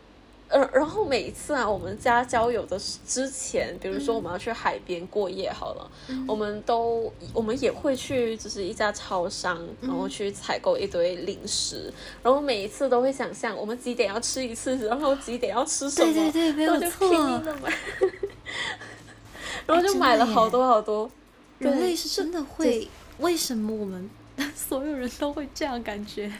呃，然后每一次啊，我们家交友的之前，比如说我们要去海边过夜，好了，我们都我们也会去，就是一家超商，然后去采购一堆零食，然后每一次都会想象我们几点要吃一次，然后几点要吃什么，对对对，没有错，然后就买了好多好多。人类是真的会，为什么我们 所有人都会这样感觉？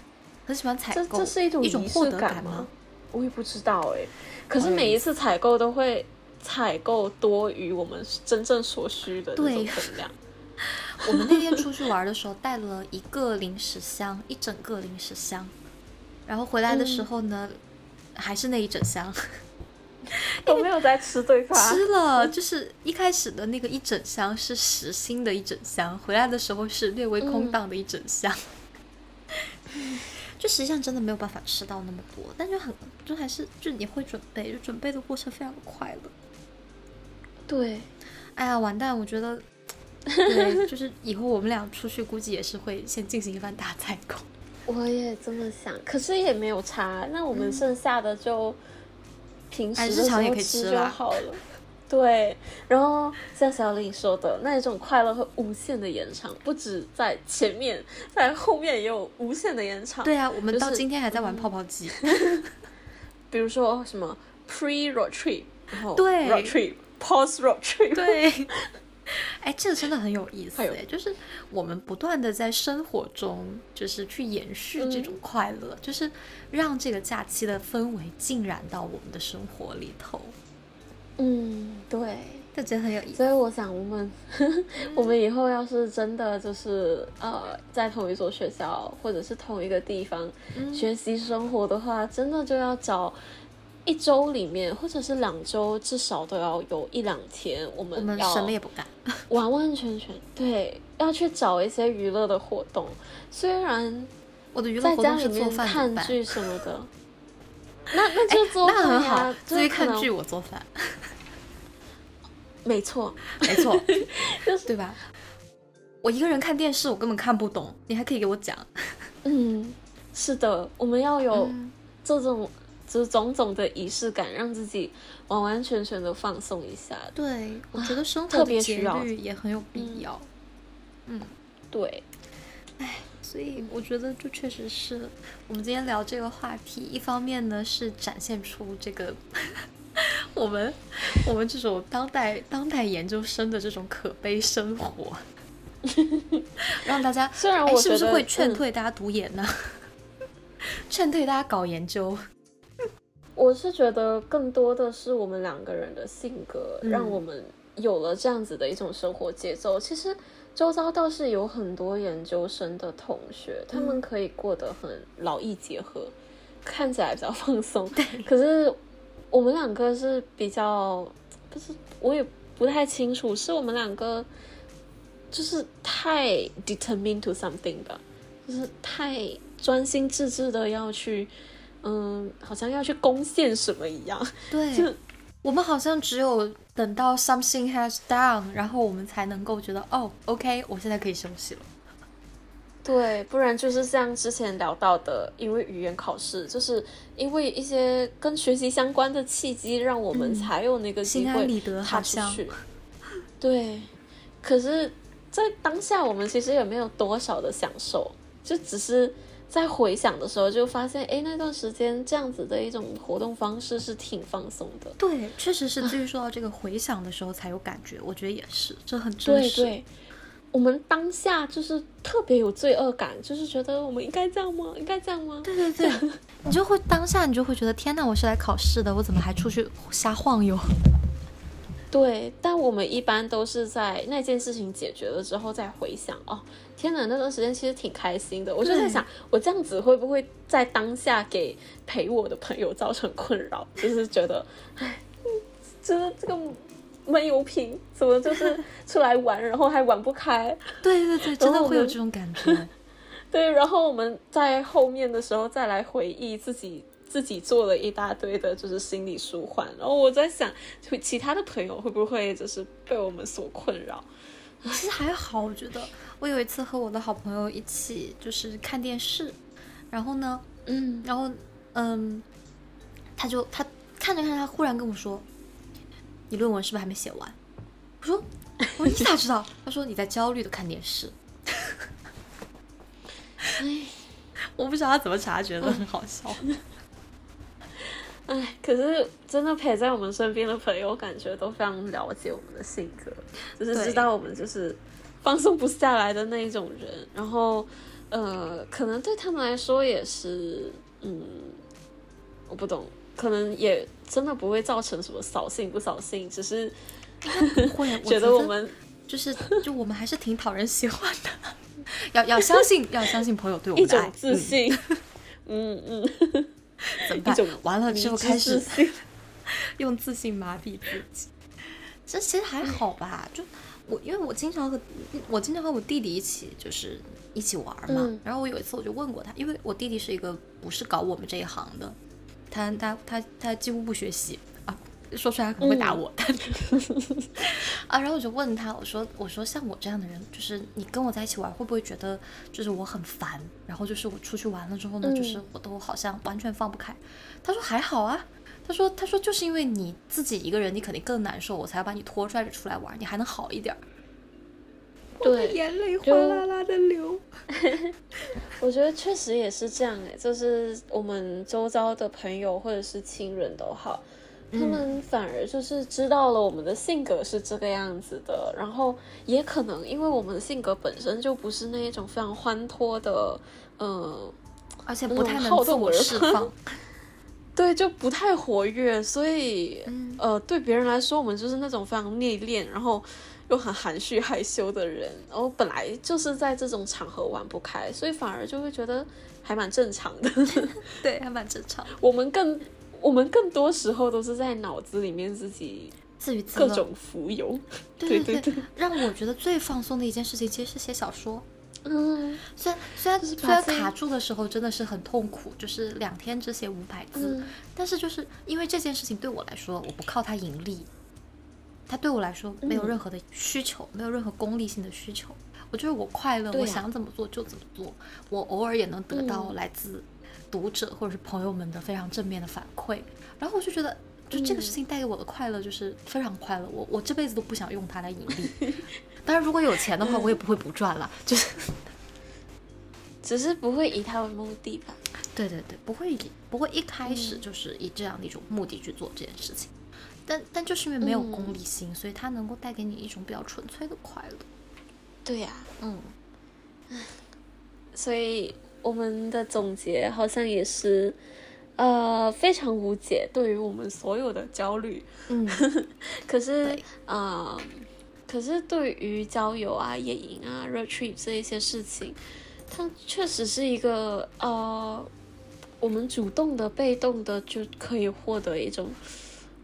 很喜欢采购，这是一种一种获得感吗？我也不知道哎，可是每一次采购都会采购多于我们真正所需的那种分量。我们那天出去玩的时候带了一个零食箱，一整个零食箱，然后回来的时候呢，还是那一整箱。都没有在吃对吧？吃了，就是一开始的那个一整箱是实心的一整箱，回来的时候是略微空荡的一整箱。就实际上真的没有办法吃到那么多，但就很就还是就你会准备，就准备的过程非常的快乐。对，哎呀完蛋，我觉得，对，就是以后我们俩出去估计也是会先进行一番大采购。我也这么想，可是也没有差，那我们剩下的就平时日常也可以吃就好了。对，然后像小林说的那一种快乐会无限的延长，不止在前面，在后面也有无限的延长。对啊，我们到今天还在玩泡泡机。比如说什么 pre road trip，然后对 road trip，post road trip。对，哎，这个真的很有意思哎，就是我们不断的在生活中，就是去延续这种快乐，就是让这个假期的氛围浸染到我们的生活里头。嗯，对，就觉得很有意思。所以我想，我 们我们以后要是真的就是呃，在同一所学校或者是同一个地方学习生活的话，真的就要找一周里面或者是两周，至少都要有一两天，我们要什么也不干，完完全全对，要去找一些娱乐的活动。虽然我的娱乐活动是做饭、看剧什么的。那那就做饭很好，自己看剧我做饭，没 错没错，就是对吧？我一个人看电视，我根本看不懂，你还可以给我讲。嗯，是的，我们要有这种就是种种的仪式感，让自己完完全全的放松一下。对，我觉得生活的节律也很有必要。嗯，对，哎。所以我觉得，就确实是我们今天聊这个话题，一方面呢是展现出这个我们我们这种当代当代研究生的这种可悲生活，让大家虽然我是不是会劝退大家读研呢？劝退大家搞研究？我是觉得更多的是我们两个人的性格，让我们有了这样子的一种生活节奏。其实。周遭倒是有很多研究生的同学，他们可以过得很劳逸结合，看起来比较放松。对，可是我们两个是比较，不是我也不太清楚，是我们两个就是太 determined to something 吧，就是太专心致志的要去，嗯，好像要去攻陷什么一样。对。就我们好像只有等到 something has done，然后我们才能够觉得哦，OK，我现在可以休息了。对，不然就是像之前聊到的，因为语言考试，就是因为一些跟学习相关的契机，让我们才有那个机会踏出去。对，可是，在当下我们其实也没有多少的享受，就只是在回想的时候就发现，哎，那段时间这样子的一种活动方式是挺放松的。对，确实是。至于说到这个回想的时候才有感觉，我觉得也是，这很真实。对对，我们当下就是特别有罪恶感，就是觉得我们应该这样吗？应该这样吗？对对对，你就会当下你就会觉得，天哪，我是来考试的，我怎么还出去瞎晃悠？对，但我们一般都是在那件事情解决了之后再回想哦。天哪，那段时间其实挺开心的。我就在想，我这样子会不会在当下给陪我的朋友造成困扰？就是觉得，哎，这这个闷油瓶怎么就是出来玩，然后还玩不开？对对对，真的会有这种感觉。对，然后我们在后面的时候再来回忆自己自己做了一大堆的，就是心理舒缓。然后我在想，其他的朋友会不会就是被我们所困扰？其实还好，我觉得。我有一次和我的好朋友一起就是看电视，然后呢，嗯，然后嗯，他就他看着看着，他忽然跟我说：“你论文是不是还没写完？”我说：“我说你咋知道？” 他说：“你在焦虑的看电视。” 哎，我不知道他怎么察觉的，很好笑。哎，可是真的陪在我们身边的朋友，感觉都非常了解我们的性格，就是知道我们就是。放松不下来的那一种人，然后，呃，可能对他们来说也是，嗯，我不懂，可能也真的不会造成什么扫兴不扫兴，只是 不会觉得我们就是就我们还是挺讨人喜欢的，要要相信要相信朋友对我们的爱，自信，嗯嗯，怎么办？完了之后开始 用自信麻痹自己，这其实还好吧，就。我因为我经常和我经常和我弟弟一起就是一起玩嘛，然后我有一次我就问过他，因为我弟弟是一个不是搞我们这一行的，他他他他几乎不学习。啊，说出来可能会打我，啊，然后我就问他，我说我说像我这样的人，就是你跟我在一起玩会不会觉得就是我很烦，然后就是我出去玩了之后呢，就是我都好像完全放不开，他说还好啊。他说：“他说就是因为你自己一个人，你肯定更难受，我才要把你拖拽着出来玩，你还能好一点。”对，眼泪哗啦啦的流。我觉得确实也是这样哎，就是我们周遭的朋友或者是亲人都好，他们反而就是知道了我们的性格是这个样子的，然后也可能因为我们的性格本身就不是那一种非常欢脱的，嗯，而且不太能自我释放。对，就不太活跃，所以呃，对别人来说，我们就是那种非常内敛，然后又很含蓄害羞的人。然后本来就是在这种场合玩不开，所以反而就会觉得还蛮正常的。对，还蛮正常。我们更我们更多时候都是在脑子里面自己自娱自乐，各种浮游。对对对，让我觉得最放松的一件事情，其实是写小说。嗯，虽然虽然虽然卡住的时候真的是很痛苦，就是两天只写五百字，但是就是因为这件事情对我来说，我不靠它盈利，它对我来说没有任何的需求，没有任何功利性的需求。我就是我快乐，我想怎么做就怎么做。我偶尔也能得到来自读者或者是朋友们的非常正面的反馈，然后我就觉得，就这个事情带给我的快乐就是非常快乐。我我这辈子都不想用它来盈利。当然，如果有钱的话，我也不会不赚了，就是，只是不会以它为目的吧。对对对，不会以不会一开始就是以这样的一种目的去做这件事情。但但就是因为没有功利心，所以它能够带给你一种比较纯粹的快乐。对呀，嗯，所以我们的总结好像也是，呃，非常无解，对于我们所有的焦虑。嗯，可是啊。可是对于郊游啊、野营啊、road trip 这一些事情，它确实是一个呃，我们主动的、被动的就可以获得一种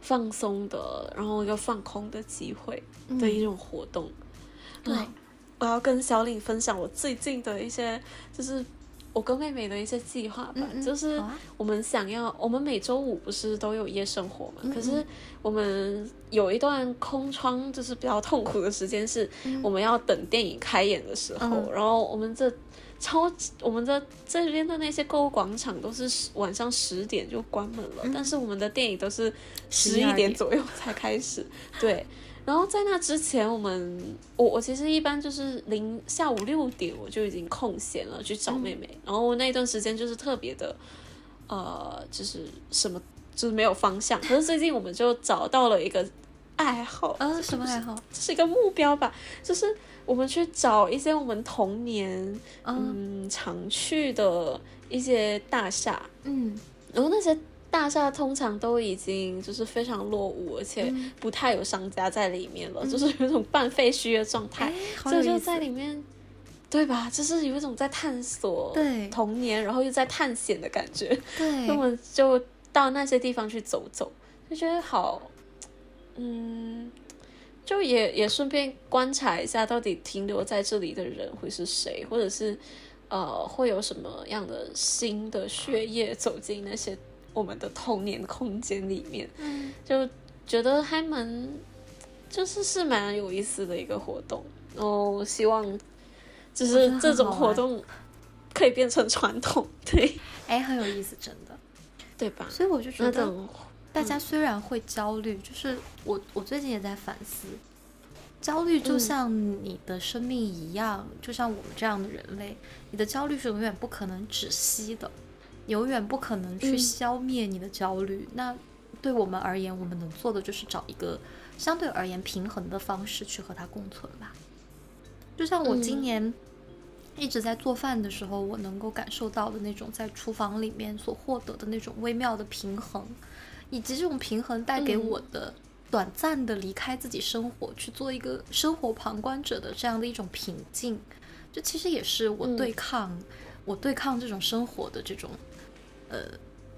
放松的，然后一个放空的机会的一种活动。对，我要跟小李分享我最近的一些，就是。我跟妹妹的一些计划吧，就是我们想要，我们每周五不是都有夜生活嘛？可是我们有一段空窗，就是比较痛苦的时间，是我们要等电影开演的时候。然后我们这超，我们的这边的那些购物广场都是晚上十点就关门了，但是我们的电影都是十一点左右才开始。对，然后在那之前，我们我我其实一般就是零下午六点我就已经空闲了去找妹妹，然后那段时间就是特别的，呃，就是什么就是没有方向。可是最近我们就找到了一个爱好，呃，什么爱好？这是一个目标吧，就是我们去找一些我们童年嗯常去的一些大厦，嗯，然后那些。大厦通常都已经就是非常落伍，而且不太有商家在里面了，就是有一种半废墟的状态。这就在里面，对吧？就是有一种在探索童年，然后又在探险的感觉。对，那么就到那些地方去走走，就觉得好，嗯，就也也顺便观察一下，到底停留在这里的人会是谁，或者是呃，会有什么样的新的血液走进那些。我们的童年空间里面，就觉得还蛮，就是是蛮有意思的一个活动。然后希望，就是这种活动可以变成传统。对，哎，很有意思，真的，对吧？所以我就觉得，大家虽然会焦虑，就是我我最近也在反思，焦虑就像你的生命一样，就像我们这样的人类，你的焦虑是永远不可能止息的。永远不可能去消灭你的焦虑。那对我们而言，我们能做的就是找一个相对而言平衡的方式去和它共存吧。就像我今年一直在做饭的时候，我能够感受到的那种在厨房里面所获得的那种微妙的平衡，以及这种平衡带给我的短暂的离开自己生活，去做一个生活旁观者的这样的一种平静，这其实也是我对抗我对抗这种生活的这种。呃，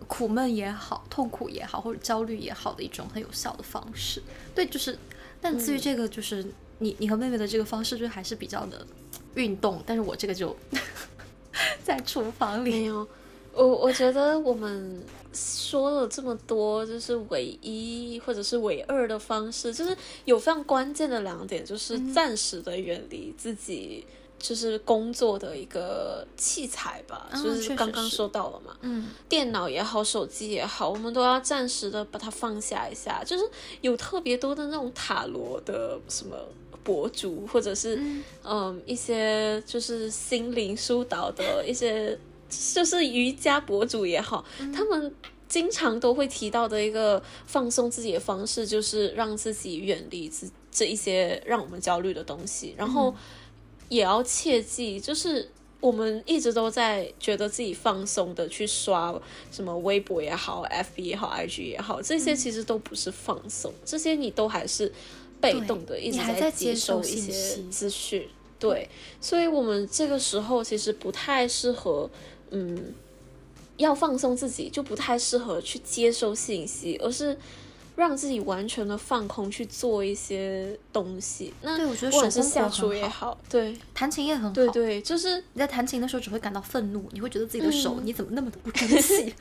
苦闷也好，痛苦也好，或者焦虑也好的一种很有效的方式。对，就是，但至于这个，就是你你和妹妹的这个方式，就还是比较的运动。但是我这个就 在厨房里。没有，我我觉得我们说了这么多，就是唯一或者是唯二的方式，就是有非常关键的两点，就是暂时的远离自己。就是工作的一个器材吧，就是刚刚说到了嘛，嗯，电脑也好，手机也好，我们都要暂时的把它放下一下。就是有特别多的那种塔罗的什么博主，或者是嗯。一些就是心灵疏导的一些，就是瑜伽博主也好，他们经常都会提到的一个放松自己的方式，就是让自己远离这这一些让我们焦虑的东西，然后。也要切记，就是我们一直都在觉得自己放松的去刷什么微博也好，FB 也好，IG 也好，这些其实都不是放松，这些你都还是被动的一直在接收一些资讯。对，所以我们这个时候其实不太适合，嗯，要放松自己就不太适合去接收信息，而是。让自己完全的放空去做一些东西，那对我觉得手是下厨也好，对，弹琴也很好，对对，就是你在弹琴的时候只会感到愤怒，你会觉得自己的手你怎么那么的不争气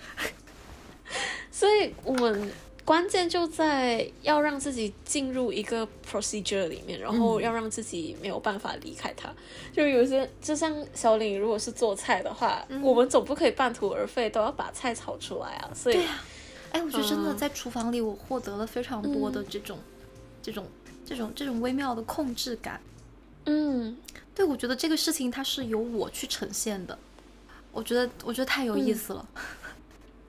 所以我们关键就在要让自己进入一个 procedure 里面，然后要让自己没有办法离开它。就有些就像小李，如果是做菜的话，我们总不可以半途而废，都要把菜炒出来啊，所以。哎，我觉得真的在厨房里，我获得了非常多的这种、这种、这种、这种微妙的控制感。嗯，对，我觉得这个事情它是由我去呈现的。我觉得，我觉得太有意思了。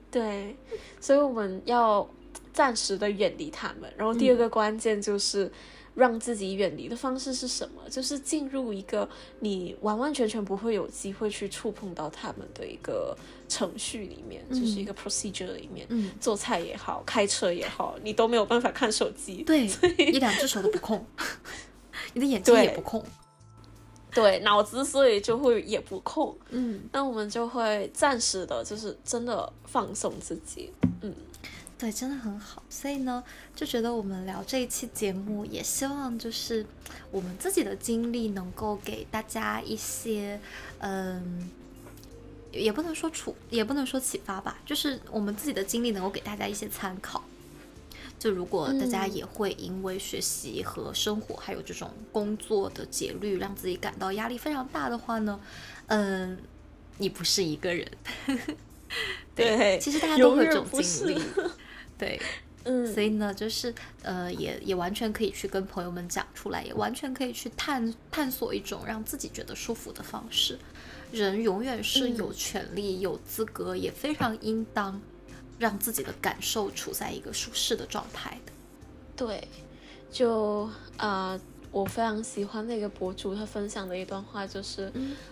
对，所以我们要暂时的远离他们。然后第二个关键就是。让自己远离的方式是什么？就是进入一个你完完全全不会有机会去触碰到他们的一个程序里面，就是一个 procedure 里面。嗯，做菜也好，开车也好，你都没有办法看手机。对，一两只手都不空，你的眼睛也不空。对，脑子所以就会也不空。嗯，那我们就会暂时的，就是真的放松自己。嗯。对，真的很好，所以呢，就觉得我们聊这一期节目，也希望就是我们自己的经历能够给大家一些，嗯，也不能说处，也不能说启发吧，就是我们自己的经历能够给大家一些参考。就如果大家也会因为学习和生活，还有这种工作的节律，让自己感到压力非常大的话呢，嗯，你不是一个人。对，其实大家都会有这种经历。对，嗯，所以呢，就是呃，也也完全可以去跟朋友们讲出来，也完全可以去探探索一种让自己觉得舒服的方式。人永远是有权利、有资格，也非常应当让自己的感受处在一个舒适的状态的。对，就啊。我非常喜欢那个博主，他分享的一段话就是：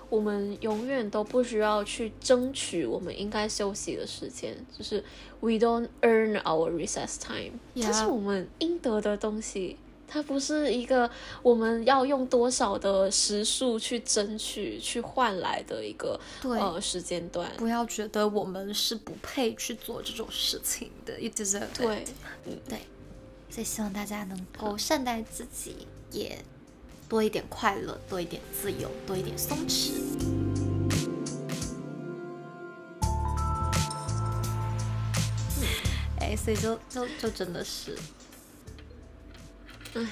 我们永远都不需要去争取我们应该休息的时间，就是 we don't earn our recess time，这是我们应得的东西，它不是一个我们要用多少的时数去争取去换来的一个呃时间段。不要觉得我们是不配去做这种事情的，you deserve。对，嗯，对，所以希望大家能够善待自己。也多一点快乐，多一点自由，多一点松弛。哎，所以就就就真的是，哎，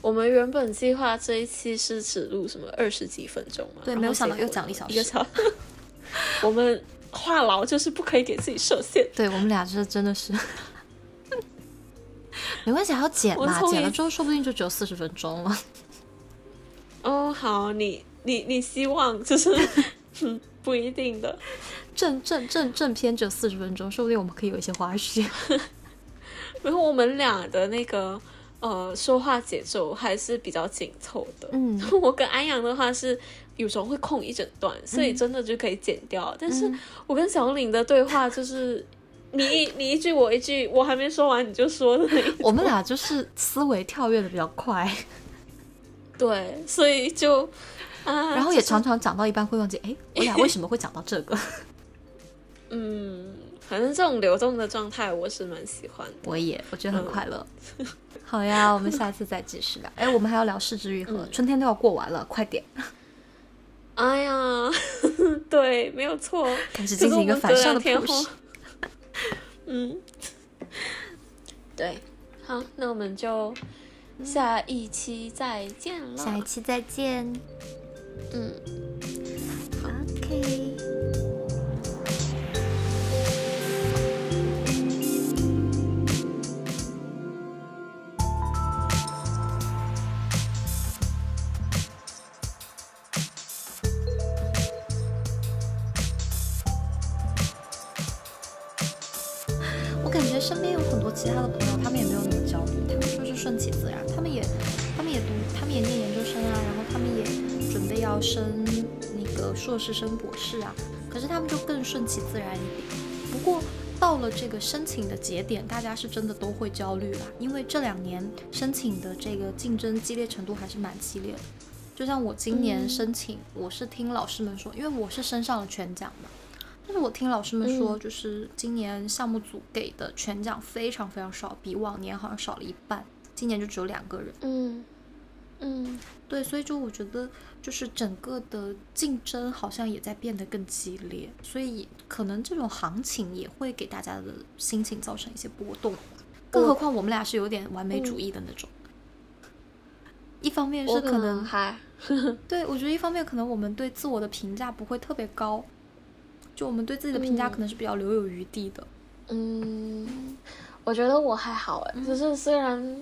我们原本计划这一期是只录什么二十几分钟嘛？对，没有想到又讲一小时。我们话痨就是不可以给自己设限。对我们俩这真的是。没关系，还要剪嘛？剪了之后说不定就只有四十分钟了。哦，好，你你你希望就是不一定的，正正正正片只有四十分钟，说不定我们可以有一些花絮。然后我们俩的那个呃说话节奏还是比较紧凑的。嗯，我跟安阳的话是有时候会空一整段，所以真的就可以剪掉。但是我跟小玲的对话就是。你一你一句我一句，我还没说完你就说了。我们俩就是思维跳跃的比较快，对，所以就啊，然后也常常讲到一半会忘记，哎，我俩为什么会讲到这个？嗯，反正这种流动的状态我是蛮喜欢的，我也我觉得很快乐。好呀，我们下次再继续聊。哎，我们还要聊失之愈合，春天都要过完了，快点。哎呀，对，没有错，开始进行一个反向的天候。嗯，对，好，那我们就下一期再见了。下一期再见。嗯，OK。身边有很多其他的朋友，他们也没有那么焦虑，他们就是顺其自然，他们也，他们也读，他们也念研究生啊，然后他们也准备要升那个硕士升博士啊，可是他们就更顺其自然一点。不过到了这个申请的节点，大家是真的都会焦虑啦，因为这两年申请的这个竞争激烈程度还是蛮激烈的。就像我今年申请，我是听老师们说，因为我是升上了全奖嘛。但是我听老师们说，就是今年项目组给的全奖非常非常少，比往年好像少了一半。今年就只有两个人。嗯嗯，对，所以就我觉得，就是整个的竞争好像也在变得更激烈，所以可能这种行情也会给大家的心情造成一些波动。更何况我们俩是有点完美主义的那种。一方面是可能还，对我觉得一方面可能我们对自我的评价不会特别高。就我们对自己的评价可能是比较留有余地的。嗯，我觉得我还好哎，就是虽然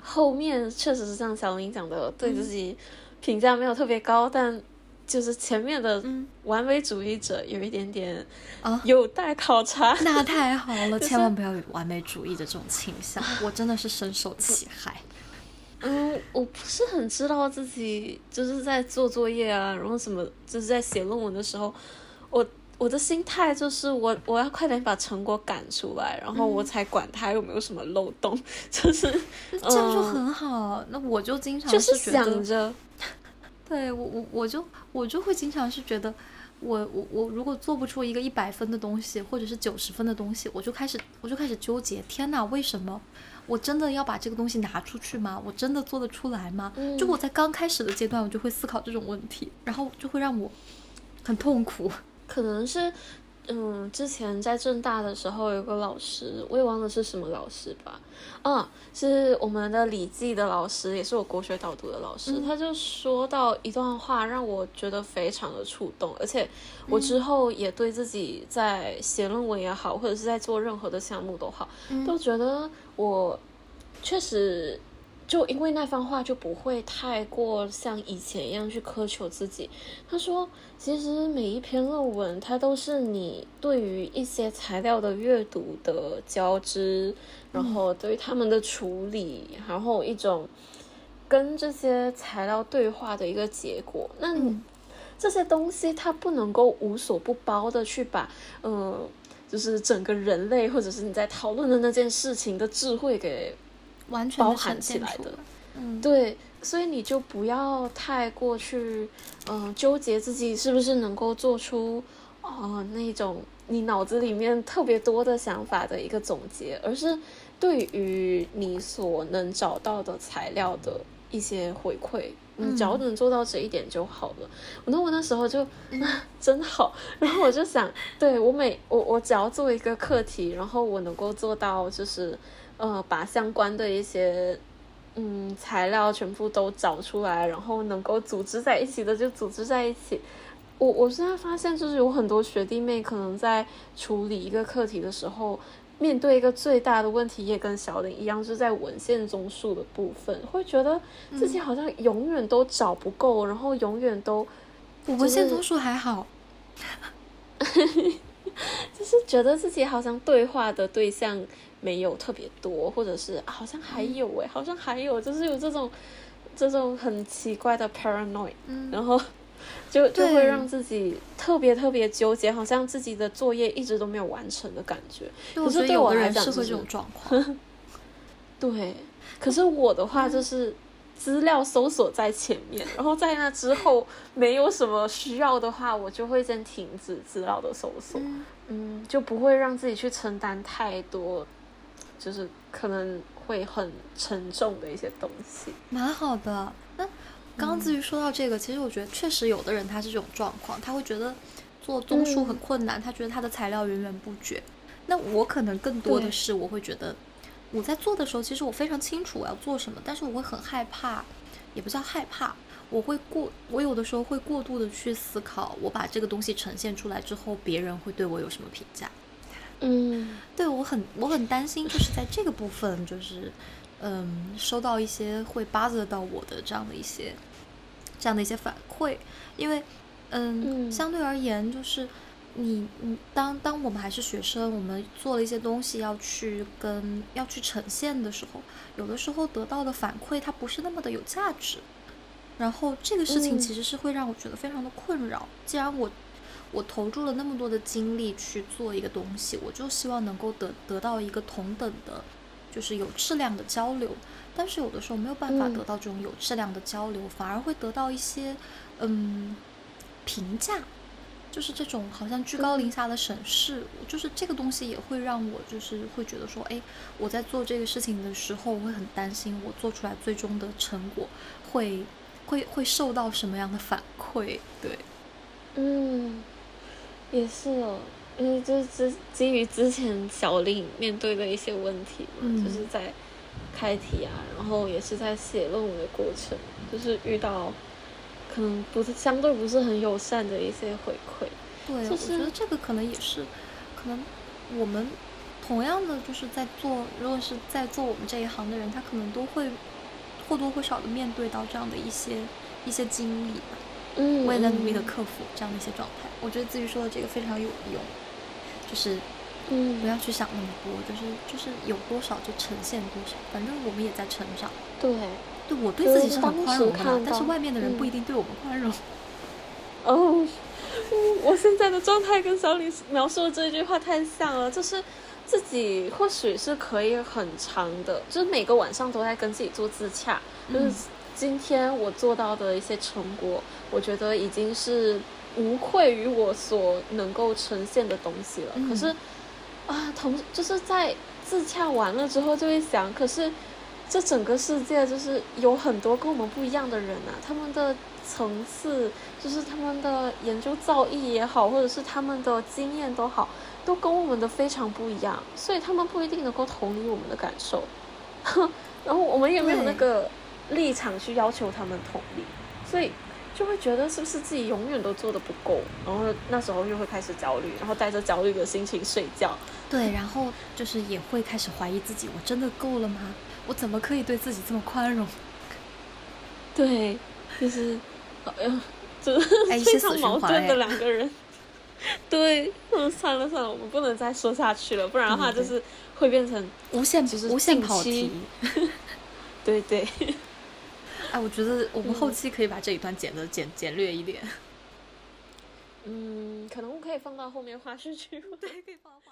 后面确实是像小林讲的，对自己评价没有特别高，但就是前面的完美主义者有一点点啊有待考察。那太好了，千万不要有完美主义的这种倾向，我真的是深受其害。嗯，我不是很知道自己就是在做作业啊，然后什么就是在写论文的时候，我。我的心态就是我我要快点把成果赶出来，然后我才管它有没有什么漏洞，就是这样就很好。那我就经常就是想着，对我我我就我就会经常是觉得，我我我如果做不出一个一百分的东西，或者是九十分的东西，我就开始我就开始纠结，天哪，为什么我真的要把这个东西拿出去吗？我真的做得出来吗？就我在刚开始的阶段，我就会思考这种问题，然后就会让我很痛苦。可能是嗯，之前在正大的时候，有个老师，我也忘了是什么老师吧。啊，是我们的礼记的老师，也是我国学导读的老师。他就说到一段话，让我觉得非常的触动，而且我之后也对自己在写论文也好，或者是在做任何的项目都好，都觉得我确实。就因为那番话，就不会太过像以前一样去苛求自己。他说：“其实每一篇论文，它都是你对于一些材料的阅读的交织，然后对于他们的处理，然后一种跟这些材料对话的一个结果。那这些东西，它不能够无所不包的去把，嗯，就是整个人类，或者是你在讨论的那件事情的智慧给。”完全包含起来的，嗯，对，所以你就不要太过去，嗯，纠结自己是不是能够做出，哦，那种你脑子里面特别多的想法的一个总结，而是对于你所能找到的材料的一些回馈，你只要能做到这一点就好了。那我那时候就 真好，然后我就想，对我每我我只要做一个课题，然后我能够做到就是。呃，把相关的一些嗯材料全部都找出来，然后能够组织在一起的就组织在一起。我我现在发现，就是有很多学弟妹可能在处理一个课题的时候，面对一个最大的问题，也跟小林一样，是在文献综述的部分，会觉得自己好像永远都找不够，然后永远都文献综述还好。就是觉得自己好像对话的对象没有特别多，或者是好像还有哎，好像还有，就是有这种这种很奇怪的 paranoid，然后 就就会让自己特别特别纠结，好像自己的作业一直都没有完成的感觉。可是对我来讲，是会这种状况。对，可是我的话就是。资料搜索在前面，然后在那之后没有什么需要的话，我就会先停止资料的搜索，嗯，就不会让自己去承担太多，就是可能会很沉重的一些东西。蛮好的。那刚刚至于说到这个，其实我觉得确实有的人他是这种状况，他会觉得做综述很困难，他觉得他的材料源源不绝。那我可能更多的是我会觉得。我在做的时候，其实我非常清楚我要做什么，但是我会很害怕，也不叫害怕，我会过，我有的时候会过度的去思考，我把这个东西呈现出来之后，别人会对我有什么评价？嗯，对我很我很担心，就是在这个部分，就是嗯，收到一些会 bother 到我的这样的一些这样的一些反馈，因为嗯，相对而言就是。你你当当我们还是学生，我们做了一些东西要去跟要去呈现的时候，有的时候得到的反馈它不是那么的有价值，然后这个事情其实是会让我觉得非常的困扰。既然我我投注了那么多的精力去做一个东西，我就希望能够得得到一个同等的，就是有质量的交流。但是有的时候没有办法得到这种有质量的交流，反而会得到一些嗯评价。就是这种好像居高临下的审视，就是这个东西也会让我就是会觉得说，哎，我在做这个事情的时候，我会很担心我做出来最终的成果会会会受到什么样的反馈？对，嗯，也是哦，因为就是基于之前小林面对的一些问题嘛，就是在开题啊，然后也是在写论文的过程，就是遇到。可能不是相对不是很友善的一些回馈，对，我觉得这个可能也是，可能我们同样的就是在做，如果是在做我们这一行的人，他可能都会或多或少的面对到这样的一些一些经历吧。嗯，我也在努力的克服这样的一些状态。我觉得自己说的这个非常有用，就是嗯，不要去想那么多，就是就是有多少就呈现多少，反正我们也在成长。对。对我对自己是很宽容的，但是外面的人不一定对我们宽容。哦，我现在的状态跟小李描述的这一句话太像了，就是自己或许是可以很长的，就是每个晚上都在跟自己做自洽，就是今天我做到的一些成果，我觉得已经是无愧于我所能够呈现的东西了。可是啊，同就是在自洽完了之后，就会想，可是。这整个世界就是有很多跟我们不一样的人啊，他们的层次，就是他们的研究造诣也好，或者是他们的经验都好，都跟我们的非常不一样，所以他们不一定能够同理我们的感受，然后我们也没有那个立场去要求他们同理，所以就会觉得是不是自己永远都做的不够，然后那时候又会开始焦虑，然后带着焦虑的心情睡觉。对，然后就是也会开始怀疑自己，我真的够了吗？我怎么可以对自己这么宽容？对，就是，哎呀，就 是非常矛盾的两个人。对，嗯，算了算了，我们不能再说下去了，不然的话就是会变成无限就是无限跑题。对对。哎，我觉得我们后期可以把这一段剪的简简略一点。嗯，可能可以放到后面花絮区。对，可以放花絮。